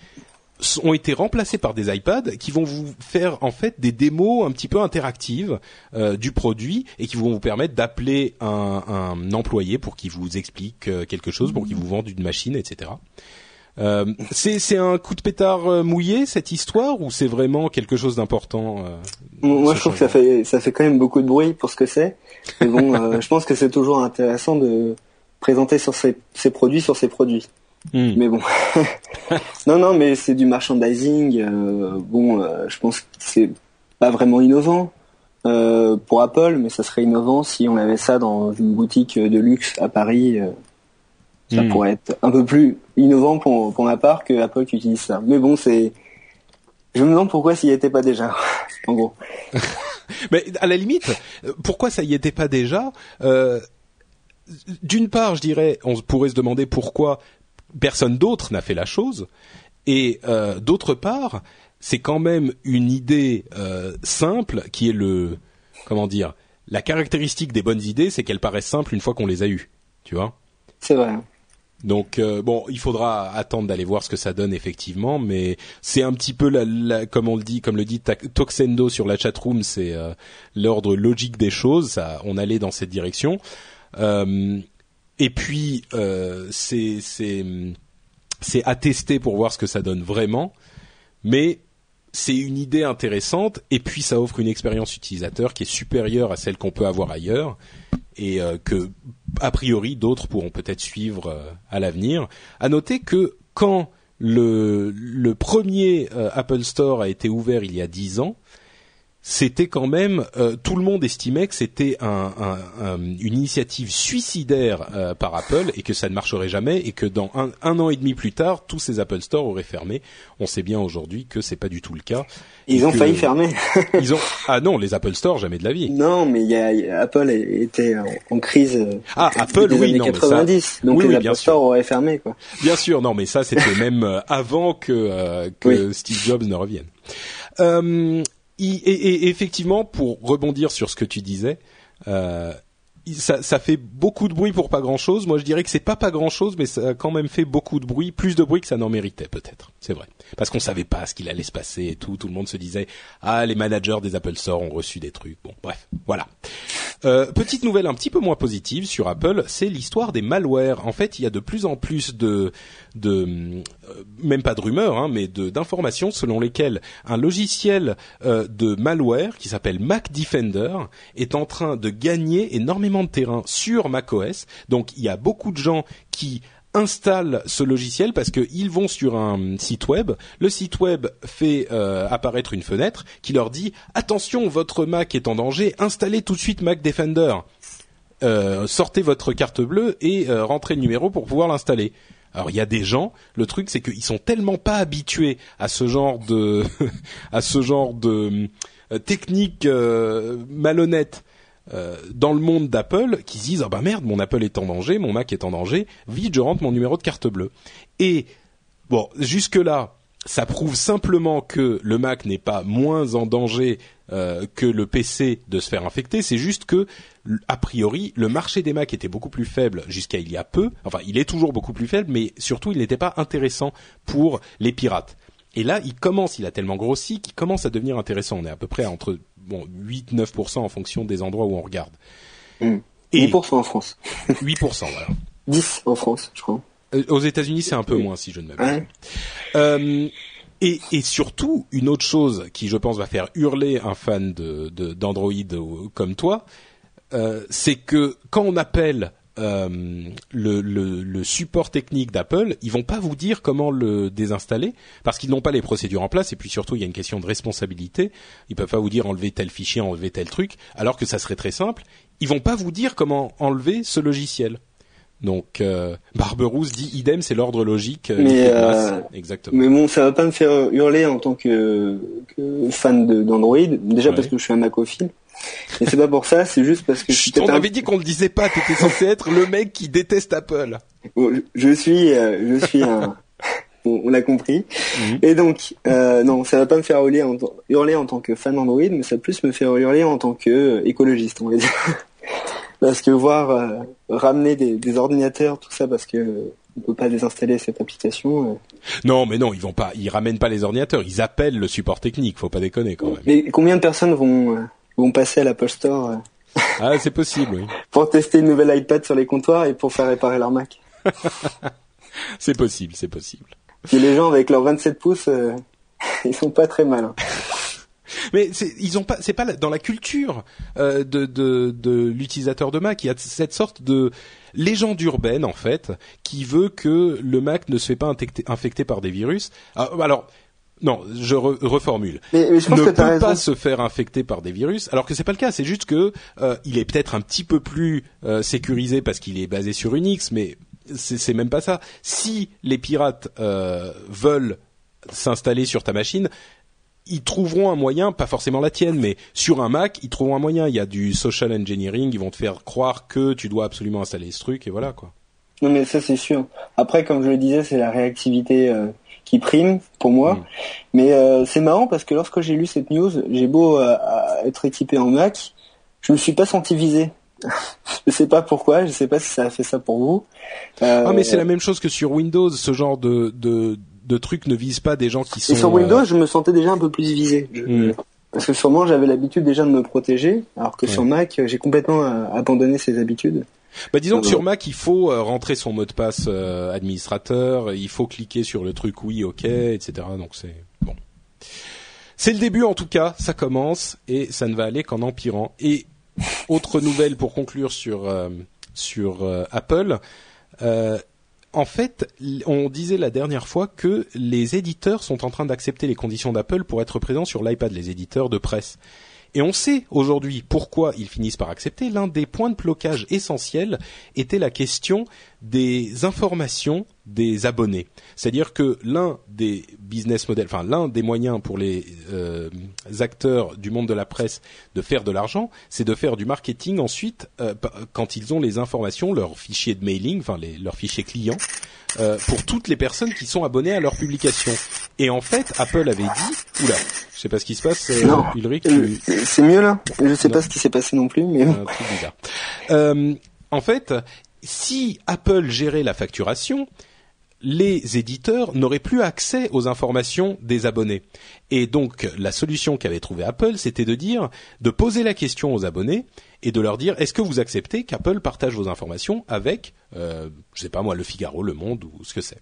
ont été remplacés par des iPads qui vont vous faire en fait des démos un petit peu interactives euh, du produit et qui vont vous permettre d'appeler un, un, employé pour qu'il vous explique euh, quelque chose, pour qu'il vous vende une machine, etc. Euh, c'est un coup de pétard euh, mouillé cette histoire ou c'est vraiment quelque chose d'important Moi, je trouve que ça fait ça fait quand même beaucoup de bruit pour ce que c'est. Mais bon, je pense que c'est toujours intéressant de présenter sur ses, ses produits sur ses produits. Hmm. Mais bon, non, non, mais c'est du merchandising. Euh, bon, euh, je pense que c'est pas vraiment innovant euh, pour Apple, mais ça serait innovant si on avait ça dans une boutique de luxe à Paris. ça hmm. pourrait être un peu plus innovant pour, pour ma part que Apple qui utilise ça. Mais bon, c'est, je me demande pourquoi s'y était pas déjà, en gros. mais à la limite, pourquoi ça y était pas déjà d'une part, je dirais, on pourrait se demander pourquoi personne d'autre n'a fait la chose. Et euh, d'autre part, c'est quand même une idée euh, simple qui est le comment dire la caractéristique des bonnes idées, c'est qu'elles paraissent simples une fois qu'on les a eues. Tu vois C'est vrai. Donc euh, bon, il faudra attendre d'aller voir ce que ça donne effectivement, mais c'est un petit peu la, comme on le dit, comme le dit Toxendo sur la chatroom, c'est l'ordre logique des choses. Ça, on allait dans cette direction. Et puis euh, c'est c'est c'est attesté pour voir ce que ça donne vraiment, mais c'est une idée intéressante et puis ça offre une expérience utilisateur qui est supérieure à celle qu'on peut avoir ailleurs et euh, que a priori d'autres pourront peut-être suivre euh, à l'avenir. À noter que quand le, premier Apple Store a été ouvert il y a dix ans, c'était quand même euh, tout le monde estimait que c'était un, un, une initiative suicidaire euh, par Apple et que ça ne marcherait jamais et que dans un, un, an et demi plus tard tous ces Apple Store auraient fermé. On sait bien aujourd'hui que c'est pas du tout le cas. Ils ont failli fermer. ils ont ah non les Apple Store jamais de la vie. Non mais y a, Apple était en, crise. Euh, ah Apple oui années non 90 donc les Apple Store auraient fermé quoi. Bien sûr non mais ça c'était même avant que que Steve Jobs ne revienne. Euh, et, effectivement, pour rebondir sur ce que tu disais, euh, ça, ça, fait beaucoup de bruit pour pas grand chose. Moi, je dirais que c'est pas pas grand chose, mais ça a quand même fait beaucoup de bruit, plus de bruit que ça n'en méritait peut-être. C'est vrai, parce qu'on savait pas ce qu'il allait se passer et tout. Tout le monde se disait ah les managers des Apple Store ont reçu des trucs. Bon, bref, voilà. Euh, petite nouvelle un petit peu moins positive sur Apple, c'est l'histoire des malwares. En fait, il y a de plus en plus de, de euh, même pas de rumeurs, hein, mais d'informations selon lesquelles un logiciel euh, de malware qui s'appelle Mac Defender est en train de gagner énormément de terrain sur macOS. Donc, il y a beaucoup de gens qui installent ce logiciel parce qu'ils vont sur un site web, le site web fait euh, apparaître une fenêtre qui leur dit attention votre Mac est en danger, installez tout de suite Mac Defender. Sortez votre carte bleue et rentrez le numéro pour pouvoir l'installer. Alors il y a des gens, le truc c'est qu'ils sont tellement pas habitués à ce genre de à ce genre de technique malhonnête euh, dans le monde d'Apple qui se disent ah bah merde mon Apple est en danger, mon Mac est en danger, vite je rentre mon numéro de carte bleue. Et bon jusque là ça prouve simplement que le Mac n'est pas moins en danger euh, que le PC de se faire infecter. C'est juste que a priori le marché des Mac était beaucoup plus faible jusqu'à il y a peu. Enfin il est toujours beaucoup plus faible, mais surtout il n'était pas intéressant pour les pirates. Et là, il commence, il a tellement grossi qu'il commence à devenir intéressant. On est à peu près entre bon 8-9% en fonction des endroits où on regarde. Mmh. Et 8% en France. 8%, voilà. 10 en France, je crois. Euh, aux États-Unis, c'est un peu moins, si je ne m'abuse. Euh, et, et, surtout, une autre chose qui, je pense, va faire hurler un fan de d'Android comme toi, euh, c'est que quand on appelle euh, le, le, le, support technique d'Apple, ils vont pas vous dire comment le désinstaller parce qu'ils n'ont pas les procédures en place et puis surtout il y a une question de responsabilité. Ils peuvent pas vous dire enlever tel fichier, enlever tel truc, alors que ça serait très simple. Ils vont pas vous dire comment enlever ce logiciel. Donc euh, Barberousse dit idem, c'est l'ordre logique. Euh, mais euh, exactement. Mais bon, ça va pas me faire hurler en tant que, que fan d'Android. Déjà parce que je suis un macophile. Et c'est pas pour ça, c'est juste parce que je On avait dit qu'on le disait pas, t'étais censé être le mec qui déteste Apple. je suis, euh, je suis un. on l'a compris. Mhm. Et donc, euh, non, ça va pas me faire hurler en, hurler en tant que fan d'Android, mais ça va plus me faire hurler en tant que écologiste, on va dire. Parce que voir euh, ramener des, des, ordinateurs, tout ça, parce que on peut pas désinstaller cette application. Euh. Non, mais non, ils vont pas, ils ramènent pas les ordinateurs, ils appellent le support technique. Faut pas déconner quand même. Mais combien de personnes vont vont passer à l'Apple Store. Euh, ah, c'est possible, oui. pour tester une nouvelle iPad sur les comptoirs et pour faire réparer leur Mac? c'est possible, c'est possible. Et les gens avec leurs 27 pouces, euh, ils sont pas très mal. Mais ils ont pas, c'est pas dans la culture euh, de, de, de l'utilisateur de Mac. Il y a cette sorte de légende urbaine en fait qui veut que le Mac ne se fait pas infecter, infecter par des virus. Ah, alors non, je reformule. Mais, mais je pense ne peut pas se faire infecter par des virus, alors que c'est pas le cas. C'est juste que euh, il est peut-être un petit peu plus euh, sécurisé parce qu'il est basé sur Unix, mais c'est même pas ça. Si les pirates euh, veulent s'installer sur ta machine, ils trouveront un moyen, pas forcément la tienne, mais sur un Mac, ils trouveront un moyen. Il y a du social engineering, ils vont te faire croire que tu dois absolument installer ce truc, et voilà quoi. Non mais ça c'est sûr. Après, comme je le disais, c'est la réactivité qui prime pour moi. Mm. Mais euh, c'est marrant parce que lorsque j'ai lu cette news, j'ai beau euh, être équipé en Mac, je me suis pas senti visé. je sais pas pourquoi, je sais pas si ça a fait ça pour vous. Euh, ah mais c'est la même chose que sur Windows, ce genre de de, de truc ne vise pas des gens qui sont. Et sur Windows, je me sentais déjà un peu plus visé. Mm. Parce que sûrement j'avais l'habitude déjà de me protéger, alors que sur Mac, j'ai complètement abandonné ces habitudes. Bah disons que sur Mac, il faut euh, rentrer son mot de passe euh, administrateur, il faut cliquer sur le truc oui, ok, etc. Donc c'est bon. C'est le début en tout cas, ça commence et ça ne va aller qu'en empirant. Et autre nouvelle pour conclure sur euh, sur Apple. En fait, on disait la dernière fois que les éditeurs sont en train d'accepter les conditions d'Apple pour être présents sur l'iPad, les éditeurs de presse. Et on sait aujourd'hui pourquoi ils finissent par accepter. L'un des points de blocage essentiels était la question des informations des abonnés. C'est-à-dire que l'un des business models, enfin l'un des moyens pour les euh, acteurs du monde de la presse de faire de l'argent, c'est de faire du marketing ensuite euh, quand ils ont les informations, leurs fichiers de mailing, enfin leurs fichiers clients, euh, pour toutes les personnes qui sont abonnées à leur publication. Et en fait, Apple avait dit, oula, sais pas ce qui se passe. Euh, non. Ulrich, c'est mieux là. Je sais pas ce qui s'est passé non plus, mais. Un truc bizarre. Euh, en fait, si Apple gérait la facturation, les éditeurs n'auraient plus accès aux informations des abonnés. Et donc la solution qu'avait trouvée Apple, c'était de dire, de poser la question aux abonnés et de leur dire, est-ce que vous acceptez qu'Apple partage vos informations avec, euh, je sais pas moi, Le Figaro, Le Monde ou ce que c'est?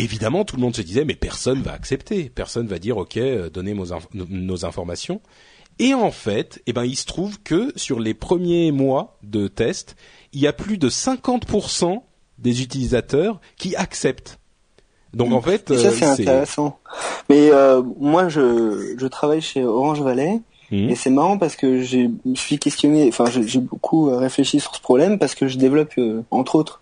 Évidemment, tout le monde se disait, mais personne va accepter, personne va dire, ok, euh, donnez nos, informations. Et en fait, eh ben, il se trouve que sur les premiers mois de test, il y a plus de 50% des utilisateurs qui acceptent. Donc en fait, ça c'est intéressant. Mais euh, moi, je, je travaille chez Orange Valley mhm. et c'est marrant parce que j'ai me suis questionné, enfin j'ai beaucoup euh, réfléchi sur ce problème parce que je développe euh, entre autres,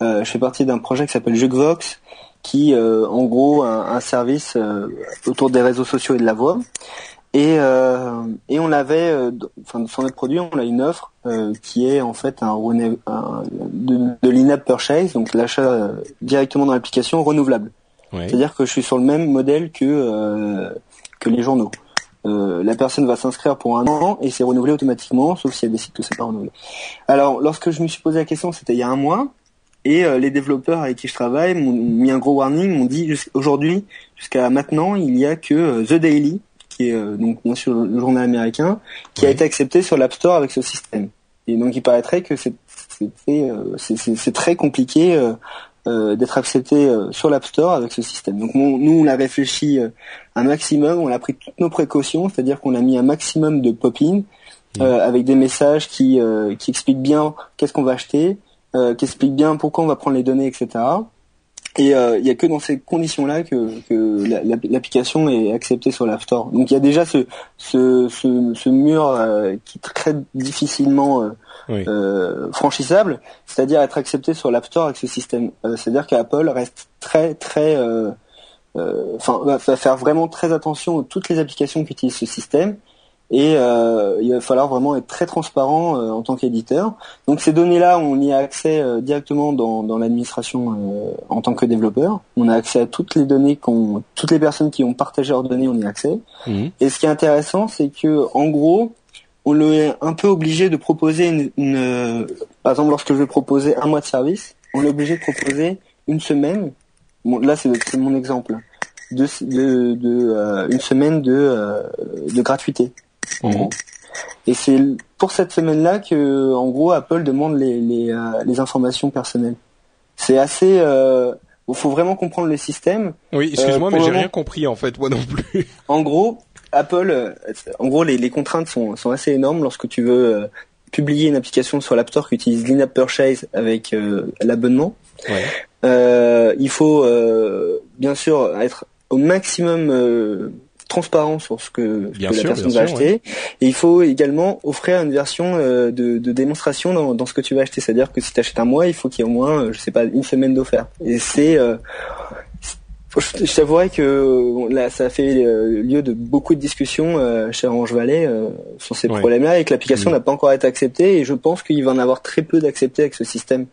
je fais partie d'un projet qui s'appelle Jugvox qui en gros un, un service autour des réseaux sociaux et de la voix. Et, euh, et on avait, euh, enfin sur notre produit, on a une offre euh, qui est en fait un, un de, de l'in-app purchase, donc l'achat euh, directement dans l'application renouvelable. C'est-à-dire que je suis sur le même modèle que euh, que les journaux. la personne va s'inscrire pour un an et c'est renouvelé automatiquement, sauf si elle décide que c'est pas renouvelé. Alors, lorsque je me suis posé la question, c'était il y a un mois, et les développeurs avec qui je travaille m'ont mis un gros warning, m'ont dit aujourd'hui, jusqu'à maintenant, il y a que The Daily qui est euh, donc bien sûr le journal américain, qui a été accepté sur l'App Store avec ce système. Et donc il paraîtrait que c'est très compliqué euh, euh, d'être accepté sur l'App Store avec ce système. Donc nous on a réfléchi un maximum, on a pris toutes nos précautions, c'est-à-dire qu'on a mis un maximum de pop-in mmh. avec des messages qui qui expliquent bien qu'est-ce qu'on va acheter, qui expliquent bien pourquoi on va prendre les données, etc. Et euh, il y a que dans ces conditions-là que, que l'application est acceptée sur l'App Store. Donc il y a déjà ce, ce, ce, mur euh, qui est très difficilement euh, euh, franchissable, c'est-à-dire être accepté sur l'App Store avec ce système. c'est-à-dire qu'Apple reste très très, enfin va faire vraiment très attention à toutes les applications qui utilisent ce système et euh, il va falloir vraiment être très transparent euh, en tant qu'éditeur. Donc ces données-là, on y a accès euh, directement dans, dans l'administration en tant que développeur. On a accès à toutes les données qu'on, toutes les personnes qui ont partagé leurs données, on y a accès. Mhm. Et ce qui est intéressant, c'est que en gros, on est un peu obligé de proposer une, une par exemple, lorsque je vais proposer un mois de service, on est obligé de proposer une semaine. Bon, là, c'est mon exemple. De, de, de une semaine de, de gratuité. Mhm. Et c'est pour cette semaine-là que, en gros, Apple demande les, les, euh, les informations personnelles. C'est assez. Euh, il faut vraiment comprendre le système. Oui, excuse-moi, euh, mais j'ai rien compris en fait, moi non plus. En gros, Apple, en gros, les, les contraintes sont, sont assez énormes lorsque tu veux publier une application sur l'App Store qui utilise l'in-app purchase avec l'abonnement. Ouais. il faut bien sûr être au maximum transparent sur ce que, la personne va acheter. Et il faut également offrir une version euh, de, de, démonstration dans, dans, ce que tu vas acheter. C'est-à-dire que si tu achètes un mois, il faut qu'il y ait au moins, euh, je sais pas, une semaine d'offert. Et c'est euh, je t'avouerais que là, ça a fait lieu de beaucoup de discussions chez Orange Valley sur ces problèmes-là et que l'application mm. n'a pas encore été acceptée. Et je pense qu'il va en avoir très peu d'acceptés avec ce système.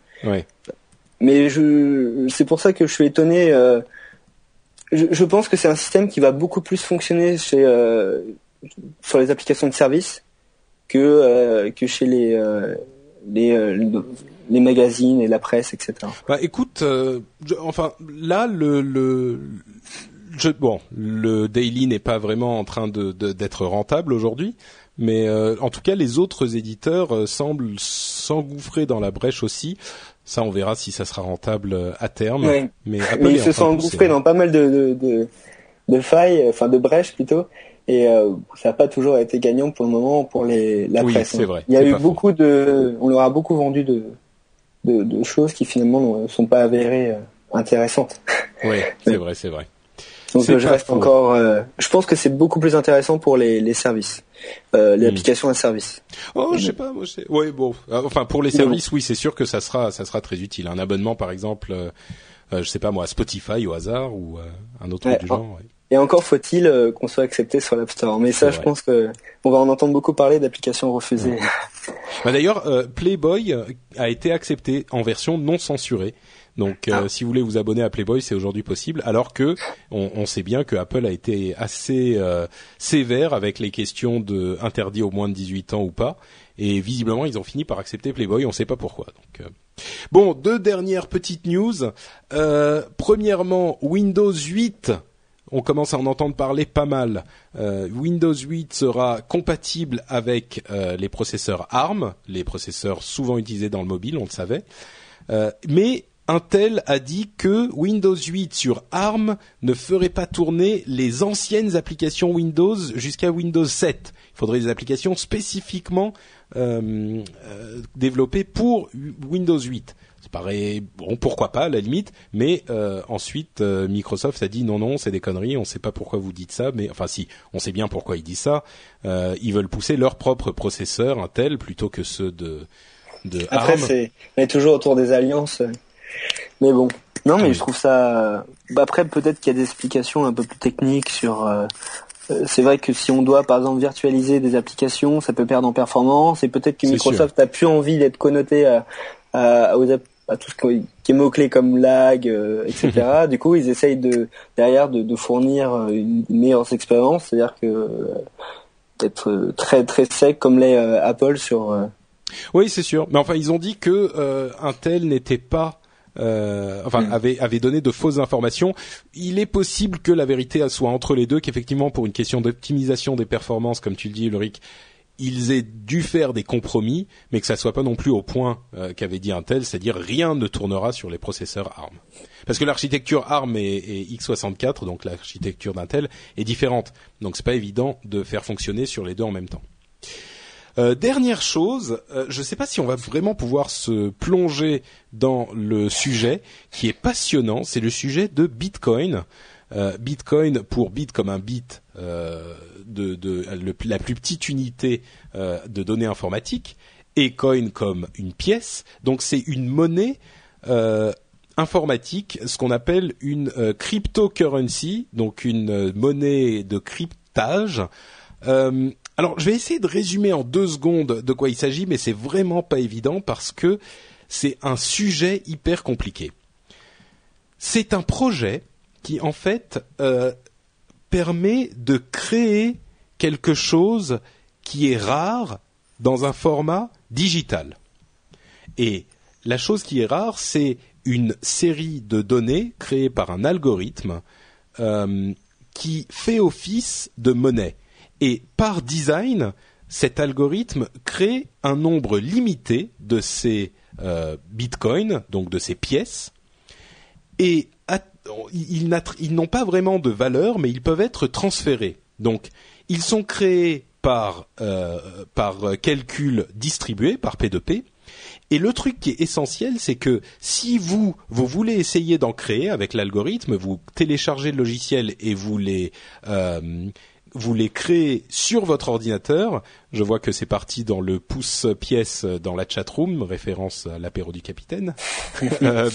Mais je, c'est pour ça que je suis étonné je, pense que c'est un système qui va beaucoup plus fonctionner chez, euh, sur les applications de service que, euh, que chez les, euh, les, les magazines et la presse, etc. Bah, écoute, enfin là le, le je, bon, le daily n'est pas vraiment en train de d'être rentable aujourd'hui, mais en tout cas les autres éditeurs semblent s'engouffrer dans la brèche aussi. Ça, on verra si ça sera rentable euh, à terme. Mais, ils se sont engouffrés dans pas mal de, de, de, failles, enfin de brèches plutôt. Et euh, ça n'a pas toujours été gagnant pour le moment pour les, la oui, presse. c'est vrai. Il y a eu beaucoup de, on leur a beaucoup vendu de, de, de choses qui finalement ne sont pas avérées euh, intéressantes. Oui, c'est vrai, c'est vrai. Donc je reste encore. Euh, je pense que c'est beaucoup plus intéressant pour les, les services, euh, les hmm. applications à service. Oh, je sais pas. Moi, je Ouais, bon. Euh, enfin, pour les services, oui, c'est sûr que ça sera, ça sera très utile. Un abonnement, par exemple, euh, je sais pas moi, Spotify au hasard ou un autre truc du genre. Et encore faut-il qu'on soit accepté sur l'App Store. Mais ça, je pense que on va en entendre beaucoup parler d'applications refusées. Bah, D'ailleurs, Playboy a été accepté en version non censurée. Donc, euh, ah. si vous voulez vous abonner à Playboy, c'est aujourd'hui possible. Alors que on, sait bien que Apple a été assez euh, sévère avec les questions de interdit aux moins de 18 ans ou pas. Et visiblement, ils ont fini par accepter Playboy. On ne sait pas pourquoi. Donc, bon, deux dernières petites news. premièrement, Windows 8 on commence à en entendre parler pas mal. Euh, Windows 8 sera compatible avec euh, les processeurs ARM, les processeurs souvent utilisés dans le mobile, on le savait. Euh, mais Intel a dit que Windows 8 sur ARM ne ferait pas tourner les anciennes applications Windows jusqu'à Windows 7. Il faudrait des applications spécifiquement développées pour Windows 8 paraît bon pourquoi pas à la limite mais euh, ensuite euh, Microsoft a dit non non c'est des conneries on sait pas pourquoi vous dites ça mais enfin si on sait bien pourquoi ils disent ça. Euh, ils veulent pousser leur propre processeur Intel plutôt que ceux de de après c'est mais toujours autour des alliances mais bon non mais je trouve ça bah, après peut-être qu'il y a des explications un peu plus techniques sur c'est vrai que si on doit par exemple virtualiser des applications, ça peut perdre en performance et peut-être que Microsoft a plus envie d'être connoté à, à, aux, tout ce qui est mots-clés comme lag, euh, etc. du coup, ils essayent de derrière de, fournir euh, une, meilleure expérience, c'est-à-dire que euh, d'être très très sec comme l'est Apple sur. Oui, c'est sûr. Mais enfin, ils ont dit que Intel n'était pas enfin mm. avait avait donné de fausses informations. Il est possible que la vérité soit entre les deux, qu'effectivement pour une question d'optimisation des performances, comme tu le dis, Ulrich, ils aient dû faire des compromis, mais que ça soit pas non plus au point euh, qu'avait dit Intel, c'est-à-dire rien ne tournera sur les processeurs ARM. Parce que l'architecture ARM et, x64, donc l'architecture d'Intel, est différente. Donc c'est pas évident de faire fonctionner sur les deux en même temps. Euh, dernière chose, euh, je ne sais pas si on va vraiment pouvoir se plonger dans le sujet qui est passionnant, c'est le sujet de Bitcoin. Bitcoin pour bit comme un bit de, la plus petite unité euh, de données informatiques et coin comme une pièce. Donc c'est une monnaie euh, informatique, ce qu'on appelle une euh, cryptocurrency, donc une monnaie de cryptage. Alors je vais essayer de résumer en deux secondes de quoi il s'agit, mais c'est vraiment pas évident parce que c'est un sujet hyper compliqué. C'est un projet qui en fait permet de créer quelque chose qui est rare dans un format digital. Et la chose qui est rare, c'est une série de données créées par un algorithme euh, qui fait office de monnaie. Et par design, cet algorithme crée un nombre limité de ces euh, bitcoins, donc de ces pièces, et ils, n'ont pas vraiment de valeur, mais ils peuvent être transférés. Donc, ils sont créés par euh, par calcul distribué par P2P. Et le truc qui est essentiel, c'est que si vous vous voulez essayer d'en créer avec l'algorithme, vous téléchargez le logiciel et vous les euh, vous les créez sur votre ordinateur. Je vois que c'est parti dans le pouce pièce dans la chatroom, référence à l'apéro du capitaine. euh,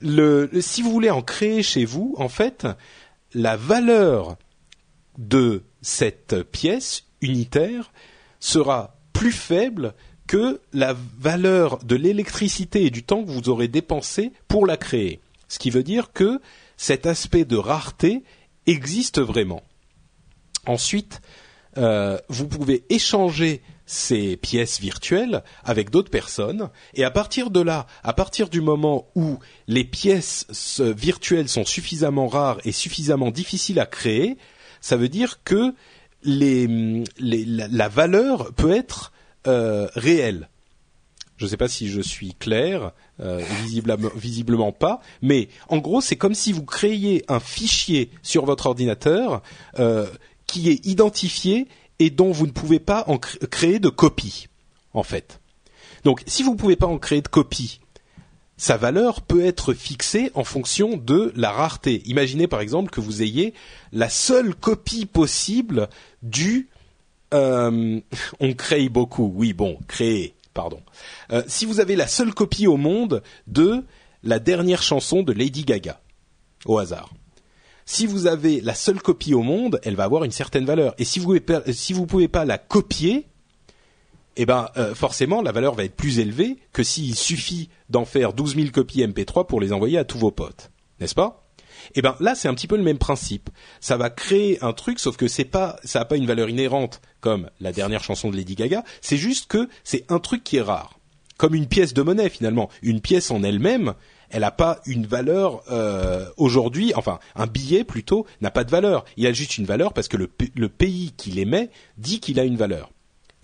le, si vous voulez en créer chez vous, en fait, la valeur de cette pièce unitaire sera plus faible que la valeur de l'électricité et du temps que vous aurez dépensé pour la créer. Ce qui veut dire que cet aspect de rareté existe vraiment. Ensuite, euh, vous pouvez échanger ces pièces virtuelles avec d'autres personnes et à partir de là, à partir du moment où les pièces virtuelles sont suffisamment rares et suffisamment difficiles à créer, ça veut dire que les, la, valeur peut être euh, réelle. Je ne sais pas si je suis clair, euh, visiblement, visiblement pas, mais en gros c'est comme si vous créiez un fichier sur votre ordinateur euh, qui est identifié et dont vous ne pouvez pas en créer de copie, en fait. Donc, si vous ne pouvez pas en créer de copie, sa valeur peut être fixée en fonction de la rareté. Imaginez par exemple que vous ayez la seule copie possible du euh, on crée beaucoup. Oui, bon, créer, pardon. Euh, si vous avez la seule copie au monde de la dernière chanson de Lady Gaga, au hasard si vous avez la seule copie au monde, elle va avoir une certaine valeur. Et si vous ne pouvez pas la copier, eh ben euh, forcément la valeur va être plus élevée que s'il suffit d'en faire 12 000 copies MP3 pour les envoyer à tous vos potes, n'est-ce pas? Eh ben là c'est un petit peu le même principe. Ça va créer un truc, sauf que c'est pas, ça a pas une valeur inhérente comme la dernière chanson de Lady Gaga. C'est juste que c'est un truc qui est rare, comme une pièce de monnaie finalement. Une pièce en elle-même, elle n'a pas une valeur euh, aujourd'hui. Enfin, un billet plutôt n'a pas de valeur. Il a juste une valeur parce que le, pays qui l'émet dit qu'il a une valeur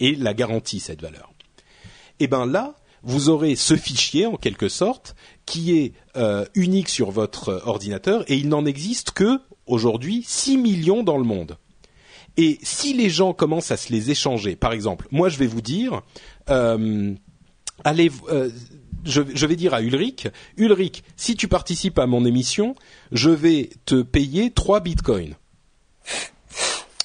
et la garantit cette valeur. Et ben là, vous aurez ce fichier en quelque sorte qui est euh, unique sur votre ordinateur et il n'en existe que aujourd'hui 6 millions dans le monde. Et si les gens commencent à se les échanger, par exemple, moi je vais vous dire, euh, allez, je, je, vais dire à Ulrich, Ulrich, si tu participes à mon émission, je vais te payer 3 bitcoins.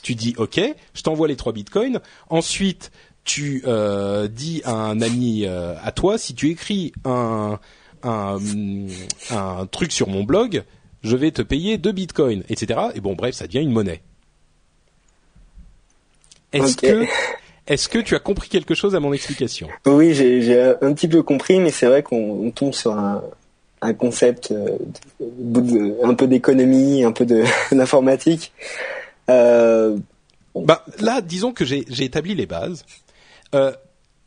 Tu dis OK, je t'envoie les 3 bitcoins. Ensuite, tu euh, dis à un ami euh, à toi, si tu écris un, un, un truc sur mon blog, je vais te payer 2 bitcoins, etc. Et bon, bref, ça devient une monnaie. Est-ce que est-ce que tu as compris quelque chose à mon explication? Oui, j'ai un petit peu compris, mais c'est vrai qu'on on tombe sur un, un concept euh, de- un peu d'économie, un peu d'informatique. Euh, Bah là, disons que j'ai j'ai établi les bases. Euh,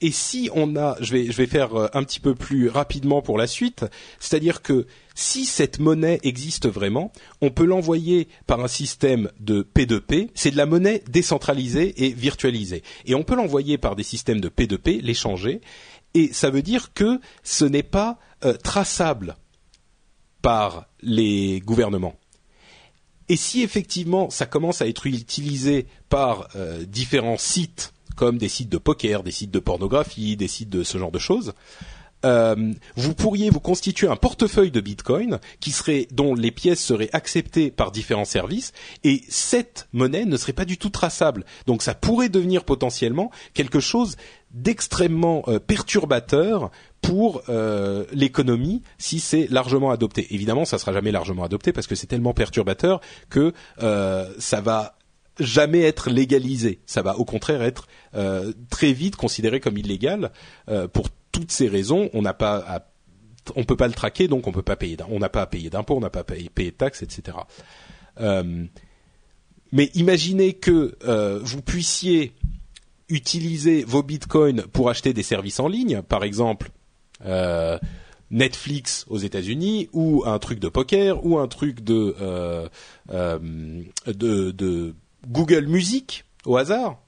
et si on a, je vais je vais faire euh, un petit peu plus rapidement pour la suite, c'est-à-dire que si cette monnaie existe vraiment, on peut l'envoyer par un système de P2P. C'est de la monnaie décentralisée et virtualisée, et on peut l'envoyer par des systèmes de P2P, l'échanger, et ça veut dire que ce n'est pas euh, traçable par les gouvernements. Et si effectivement ça commence à être utilisé par euh, différents sites, comme des sites de poker, des sites de pornographie, des sites de ce genre de choses, euh, vous pourriez vous constituer un portefeuille de Bitcoin qui serait dont les pièces seraient acceptées par différents services et cette monnaie ne serait pas du tout traçable. Donc ça pourrait devenir potentiellement quelque chose d'extrêmement euh, perturbateur pour euh, l'économie si c'est largement adopté. Évidemment, ça sera jamais largement adopté parce que c'est tellement perturbateur que ça va jamais être légalisé. Ça va au contraire être très vite considéré comme illégal pour toutes ces raisons. On n'a pas on peut pas le traquer, donc on peut pas payer. On n'a pas à payer d'impôts, on n'a pas à payer, de taxes, etc. Euh, mais imaginez que euh, vous puissiez utiliser vos bitcoins pour acheter des services en ligne, par exemple euh, Netflix aux États-Unis ou un truc de poker ou un truc de de, de Google Music au hasard.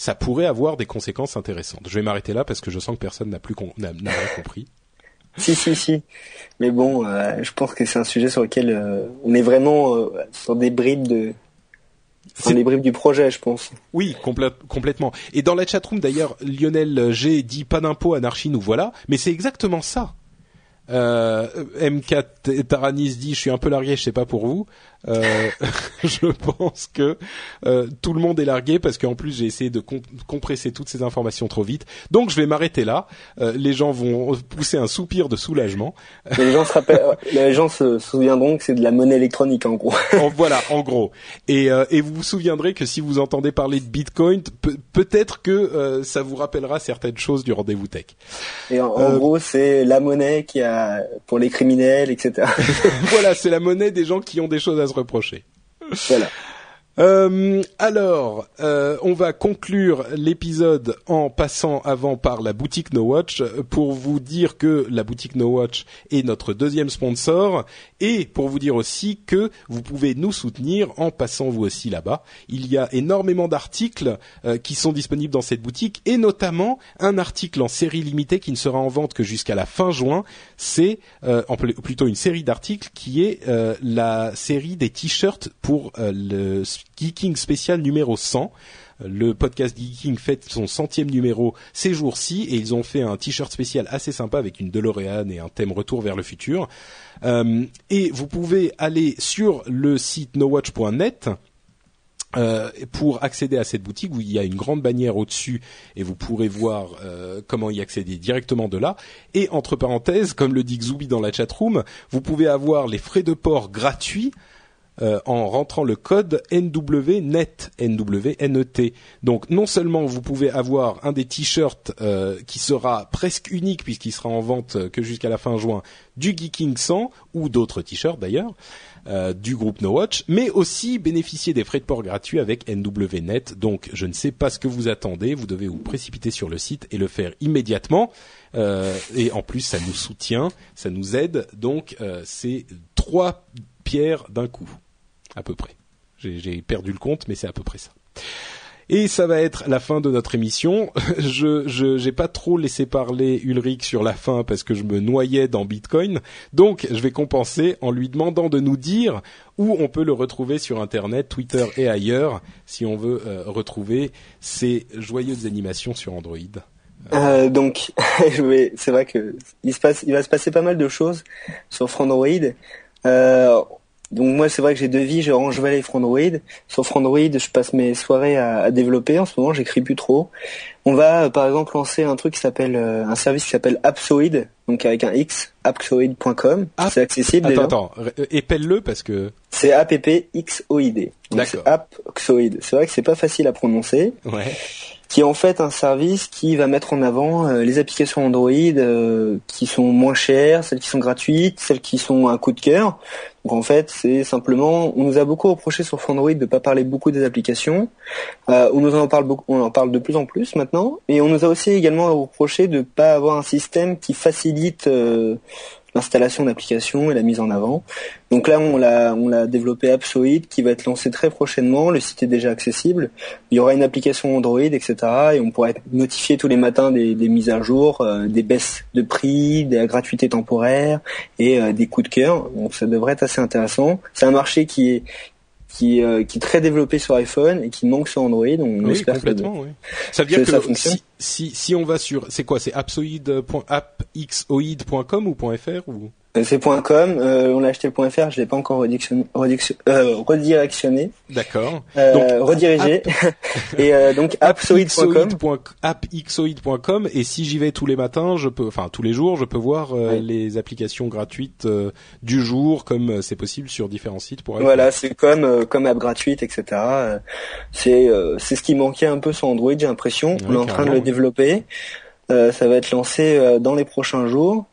Ça pourrait avoir des conséquences intéressantes. Je vais m'arrêter là parce que je sens que personne n'a plus n'a rien compris. si, si, si. Mais bon, euh, je pense que c'est un sujet sur lequel euh, on est vraiment euh, sur des bribes de, C'est- les bribes du projet, je pense. Oui, complè- complètement. Et dans la chatroom d'ailleurs, Lionel G dit pas d'impôt, anarchie, nous voilà. Mais c'est exactement ça. Euh, M4 Taranis dit je suis un peu largué, je sais pas pour vous. Euh, je pense que euh, tout le monde est largué parce qu'en plus j'ai essayé de com- compresser toutes ces informations trop vite. Donc je vais m'arrêter là. Euh, les gens vont pousser un soupir de soulagement. Les gens se rappellent, les gens se souviendront que c'est de la monnaie électronique en gros. En- voilà, en gros. Et, euh, et vous vous souviendrez que si vous entendez parler de Bitcoin, pe- peut-être que euh, ça vous rappellera certaines choses du rendez-vous tech. Et en, en gros, c'est la monnaie qui a pour les criminels, etc. voilà, c'est la monnaie des gens qui ont des choses à se reprocher. voilà. Euh, alors, euh, on va conclure l'épisode en passant avant par la boutique No Watch pour vous dire que la boutique No Watch est notre deuxième sponsor et pour vous dire aussi que vous pouvez nous soutenir en passant vous aussi là-bas. Il y a énormément d'articles euh, qui sont disponibles dans cette boutique et notamment un article en série limitée qui ne sera en vente que jusqu'à la fin juin. C'est euh, plutôt une série d'articles qui est euh, la série des t-shirts pour le Geeking spécial numéro 100. Le podcast Geeking fête son centième numéro ces jours-ci et ils ont fait un t-shirt spécial assez sympa avec une DeLorean et un thème retour vers le futur. Euh, et vous pouvez aller sur le site nowatch.net euh, pour accéder à cette boutique où il y a une grande bannière au-dessus et vous pourrez voir euh, comment y accéder directement de là. Et entre parenthèses, comme le dit Xubi dans la chatroom, vous pouvez avoir les frais de port gratuits euh, en rentrant le code NWNET, NWNET. Donc non seulement vous pouvez avoir un des t-shirts euh, qui sera presque unique puisqu'il sera en vente que jusqu'à la fin juin du Geeking 100 ou d'autres t-shirts d'ailleurs, euh, du groupe No Watch, mais aussi bénéficier des frais de port gratuits avec NWNet. Donc, je ne sais pas ce que vous attendez. Vous devez vous précipiter sur le site et le faire immédiatement. Euh, et en plus, ça nous soutient, ça nous aide. Donc, euh, c'est trois pierres d'un coup, à peu près. J'ai perdu le compte, mais c'est à peu près ça. Et ça va être la fin de notre émission. Je j'ai pas trop laissé parler Ulrich sur la fin parce que je me noyais dans Bitcoin. Donc je vais compenser en lui demandant de nous dire où on peut le retrouver sur Internet, Twitter et ailleurs, si on veut euh, retrouver ces joyeuses animations sur Android. Euh, donc, c'est vrai que il se passe, il va se passer pas mal de choses sur Android. Euh, donc moi c'est vrai que j'ai deux vies, j'ai Orange Valley et Frandroid. Sur Frandroid, je passe mes soirées à, à développer. En ce moment, j'écris plus trop. On va euh, par exemple lancer un truc qui s'appelle euh, un service qui s'appelle Appsoid, donc avec un X, appsoid.com. Ah, c'est accessible. Attends, attends, épelle-le parce que. C'est A P P X O I D. D'accord. Appsoid. C'est vrai que c'est pas facile à prononcer. Ouais qui est en fait un service qui va mettre en avant euh, les applications Android euh, qui sont moins chères, celles qui sont gratuites, celles qui sont un coup de cœur. Donc en fait, c'est simplement, on nous a beaucoup reproché sur Android de pas parler beaucoup des applications. Euh, on nous en parle beaucoup, on en parle de plus en plus maintenant, et on nous a aussi également reproché de pas avoir un système qui facilite l'installation d'applications et la mise en avant. Donc là, on l'a, on l'a développé Appsoid qui va être lancé très prochainement. Le site est déjà accessible. Il y aura une application Android, etc. Et on pourra être notifié tous les matins des, mises à jour, euh, des baisses de prix, des gratuités temporaires et euh, des coups de cœur. Donc ça devrait être assez intéressant. C'est un marché qui est qui, euh, qui est très développé sur iPhone et qui manque sur Android. On oui, complètement. oui. Ça veut dire que, si, si, si on va sur, c'est quoi, c'est appsoid.appxoid.com ou .fr ou? C'est .com, euh, on l'a acheté le .fr, je l'ai pas encore euh, redirectionné. D'accord. Euh, donc redirigé. et donc appsoid.com. appxoid.com et si j'y vais tous les matins, je peux, enfin tous les jours, je peux voir les applications gratuites du jour, comme c'est possible sur différents sites pour. Voilà, c'est comme comme app gratuite, etc. c'est c'est ce qui manquait un peu sur Android, j'ai l'impression. on est en train de le développer. ça va être lancé dans les prochains jours.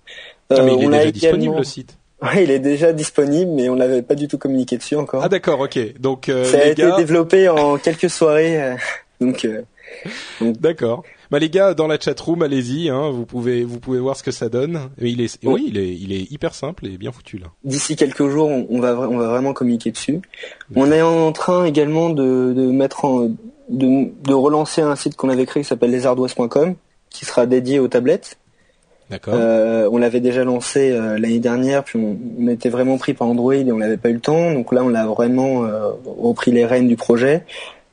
Ah, mais il est déjà disponible le site. Il est déjà disponible, mais on l'avait pas du tout communiqué dessus encore. Ah d'accord, ok. Donc euh, ça a été développé en quelques soirées, euh, donc. Euh, donc... D'accord. Bah les gars, dans la chat room, allez-y, hein, vous pouvez vous pouvez voir ce que ça donne. Et il est, oui, il est il est hyper simple et bien foutu là. D'ici quelques jours, on, va on va vraiment communiquer dessus. On est en train également de, de mettre en de, de relancer un site qu'on avait créé qui s'appelle lesardoises.com, qui sera dédié aux tablettes. Euh, on l'avait déjà lancé euh, l'année dernière, puis on, était vraiment pris par Android et on n'avait pas eu le temps. Donc là, on a vraiment euh, repris les rênes du projet.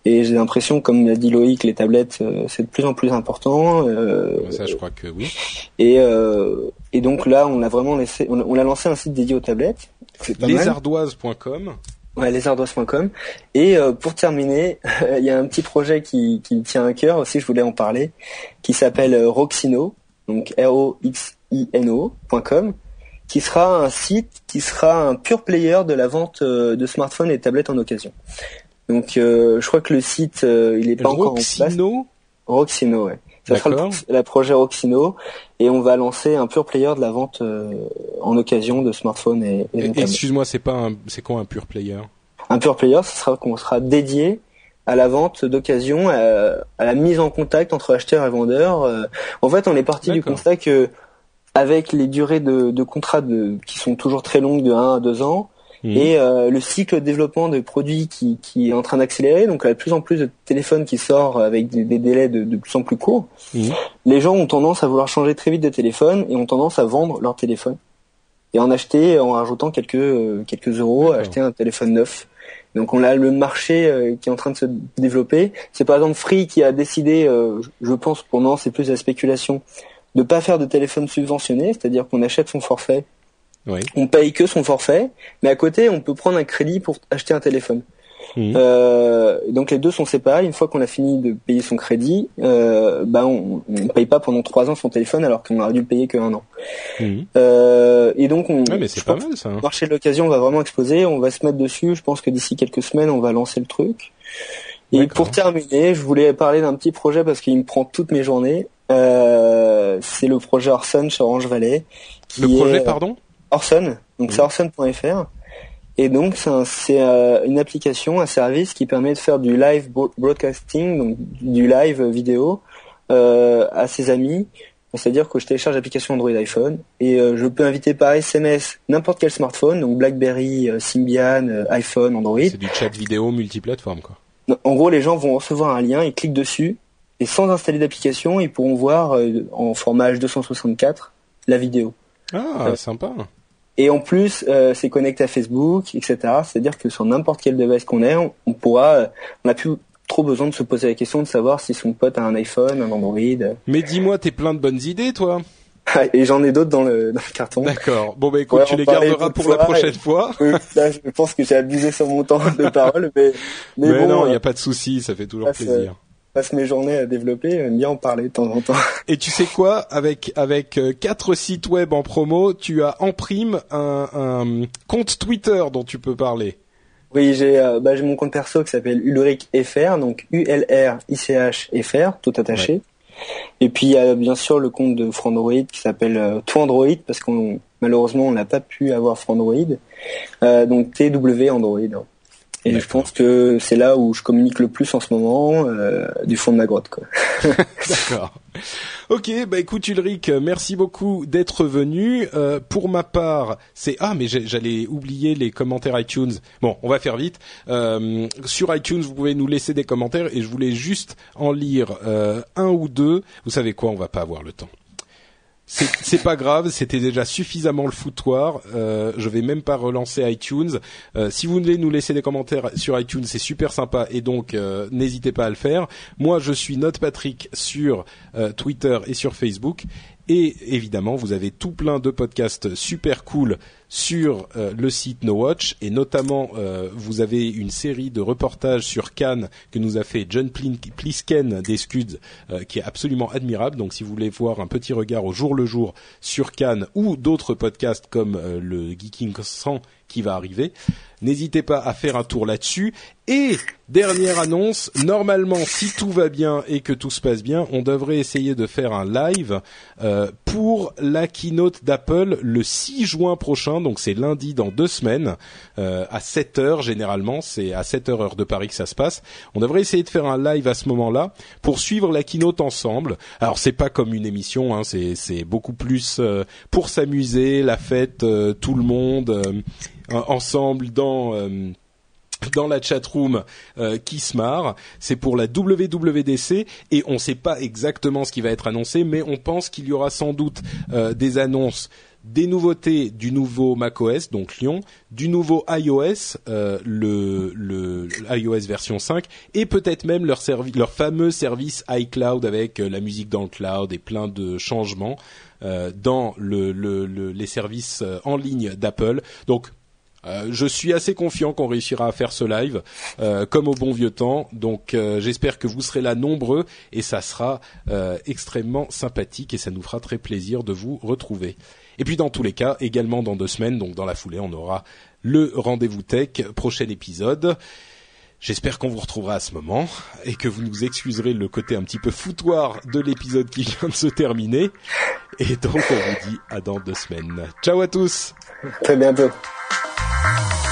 Et j'ai l'impression, comme l'a dit Loïc, les tablettes, euh, c'est de plus en plus important. Ça, je crois que oui. Et, et donc là, on a vraiment laissé, on, a lancé un site dédié aux tablettes. Lesardoises.com. Ouais, lesardoises.com. Et pour terminer, il y a un petit projet qui, qui me tient à cœur aussi, je voulais en parler, qui s'appelle Roxino donc roxino.com, qui sera un site qui sera un pur player de la vente euh, de smartphones et tablettes en occasion. Donc euh, je crois que le site euh, il est pas encore en place. Roxino, ouais. Ça sera le, projet Roxino et on va lancer un pur player de la vente en occasion de smartphones et, et, Excuse-moi, c'est pas c'est quoi un pur player? Un pur player, ce sera qu'on sera dédié à la vente d'occasion, à, la mise en contact entre acheteurs et vendeurs. Euh, en fait, on est parti du constat que avec les durées de, de contrats de, qui sont toujours très longues, de 1 à 2 ans, mmh. et euh, le cycle de développement de produits qui, qui est en train d'accélérer, donc il y a de plus en plus de téléphones qui sortent avec des, délais de, de, plus en plus courts, mmh. les gens ont tendance à vouloir changer très vite de téléphone et ont tendance à vendre leur téléphone et en acheter en rajoutant quelques euh, quelques euros, acheter un téléphone neuf. Donc on a le marché euh, qui est en train de se développer. C'est par exemple Free qui a décidé, euh, je pense pour c'est plus la spéculation, de pas faire de téléphone subventionné, c'est-à-dire qu'on achète son forfait, oui. on paye que son forfait, mais à côté on peut prendre un crédit pour acheter un téléphone. Mmh. Euh, donc les deux sont séparés. Une fois qu'on a fini de payer son crédit, euh, bah on, ne paye pas pendant trois ans son téléphone alors qu'on aurait dû le payer qu'un an. Mmh. Euh, et donc on, ouais, mais c'est pas mal ça. Le marché de l'occasion va vraiment exploser. On va se mettre dessus. Je pense que d'ici quelques semaines, on va lancer le truc. Et pour terminer, je voulais parler d'un petit projet parce qu'il me prend toutes mes journées. Euh, c'est le projet Orson chez Orange Valley. le projet, pardon? Orson. Donc c'est orson.fr. Et donc c'est euh, une application, un service qui permet de faire du live broadcasting, donc du live vidéo euh, à ses amis. C'est-à-dire que je télécharge l'application Android iPhone et euh, je peux inviter par SMS n'importe quel smartphone, donc BlackBerry, Symbian, iPhone, Android. C'est du chat vidéo multiplateforme quoi. En gros, les gens vont recevoir un lien, ils cliquent dessus et sans installer d'application, ils pourront voir en format H264 la vidéo. Ah, sympa. Et en plus, euh, c'est connecté à Facebook, etc. C'est-à-dire que sur n'importe quel device qu'on ait, on, pourra, euh, on n'a plus trop besoin de se poser la question de savoir si son pote a un iPhone, un Android. Mais dis-moi, t'es plein de bonnes idées, toi. Et j'en ai d'autres dans le, dans le carton. D'accord. Bon bah écoute, tu les garderas pour la prochaine fois. Là, je pense que j'ai abusé sur mon temps de parole, mais mais, mais bon, non, il n'y a pas de souci, ça fait toujours plaisir passe mes journées à développer, j'aime bien en parler de temps en temps. Et tu sais quoi, avec avec euh, quatre sites web en promo, tu as en prime un, un compte Twitter dont tu peux parler. Oui, j'ai euh, bah, mon compte perso qui s'appelle Ulrich FR, donc U L R I C H FR, tout attaché. Et puis il y a bien sûr le compte de Frandroid qui s'appelle euh, Android parce qu'on malheureusement on n'a pas pu avoir Frandroid. Euh, donc TW Android. Et je pense que c'est là où je communique le plus en ce moment, euh, du fond de ma grotte. Quoi. D'accord. Ok, bah écoute Ulrich, merci beaucoup d'être venu. Euh, pour ma part, c'est ah mais j'allais oublier les commentaires iTunes. Bon, on va faire vite. Euh, sur iTunes, vous pouvez nous laisser des commentaires et je voulais juste en lire euh, un ou deux. Vous savez quoi, on va pas avoir le temps. C'est pas grave, c'était déjà suffisamment le foutoir. Euh, je vais même pas relancer iTunes. Euh, si vous voulez nous laisser des commentaires sur iTunes, c'est super sympa et donc euh, n'hésitez pas à le faire. Moi, je suis Note Patrick sur euh, Twitter et sur Facebook et évidemment, vous avez tout plein de podcasts super cool sur euh, le site No Watch et notamment euh, vous avez une série de reportages sur Cannes que nous a fait John Plisken des Scuds euh, qui est absolument admirable. Donc si vous voulez voir un petit regard au jour le jour sur Cannes ou d'autres podcasts comme le Geeking 100 qui va arriver, N'hésitez pas à faire un tour là-dessus. Et dernière annonce, normalement, si tout va bien et que tout se passe bien, on devrait essayer de faire un live euh, pour la keynote d'Apple le 6 juin prochain. Donc c'est lundi dans deux semaines euh, à 7 heures généralement. C'est à 7 heures heure de Paris que ça se passe. On devrait essayer de faire un live à ce moment-là pour suivre la keynote ensemble. Alors c'est pas comme une émission, hein, c'est beaucoup plus euh, pour s'amuser, la fête, tout le monde ensemble dans euh, dans la chatroom euh, qui se marre. C'est pour la WWDC et on ne sait pas exactement ce qui va être annoncé, mais on pense qu'il y aura sans doute euh, des annonces des nouveautés du nouveau macOS, donc Lyon, du nouveau iOS, euh, le, le, iOS version 5, et peut-être même leur, leur fameux service iCloud avec la musique dans le cloud et plein de changements dans le, les services en ligne d'Apple. Donc euh, je suis assez confiant qu'on réussira à faire ce live euh, comme au bon vieux temps. Donc euh, j'espère que vous serez là nombreux et ça sera extrêmement sympathique et ça nous fera très plaisir de vous retrouver. Et puis dans tous les cas, également dans deux semaines, donc dans la foulée, on aura le rendez-vous tech, prochain épisode. J'espère qu'on vous retrouvera à ce moment et que vous nous excuserez le côté un petit peu foutoir de l'épisode qui vient de se terminer. Et donc on vous dit à dans deux semaines. Ciao à tous. Très bientôt. Thank you.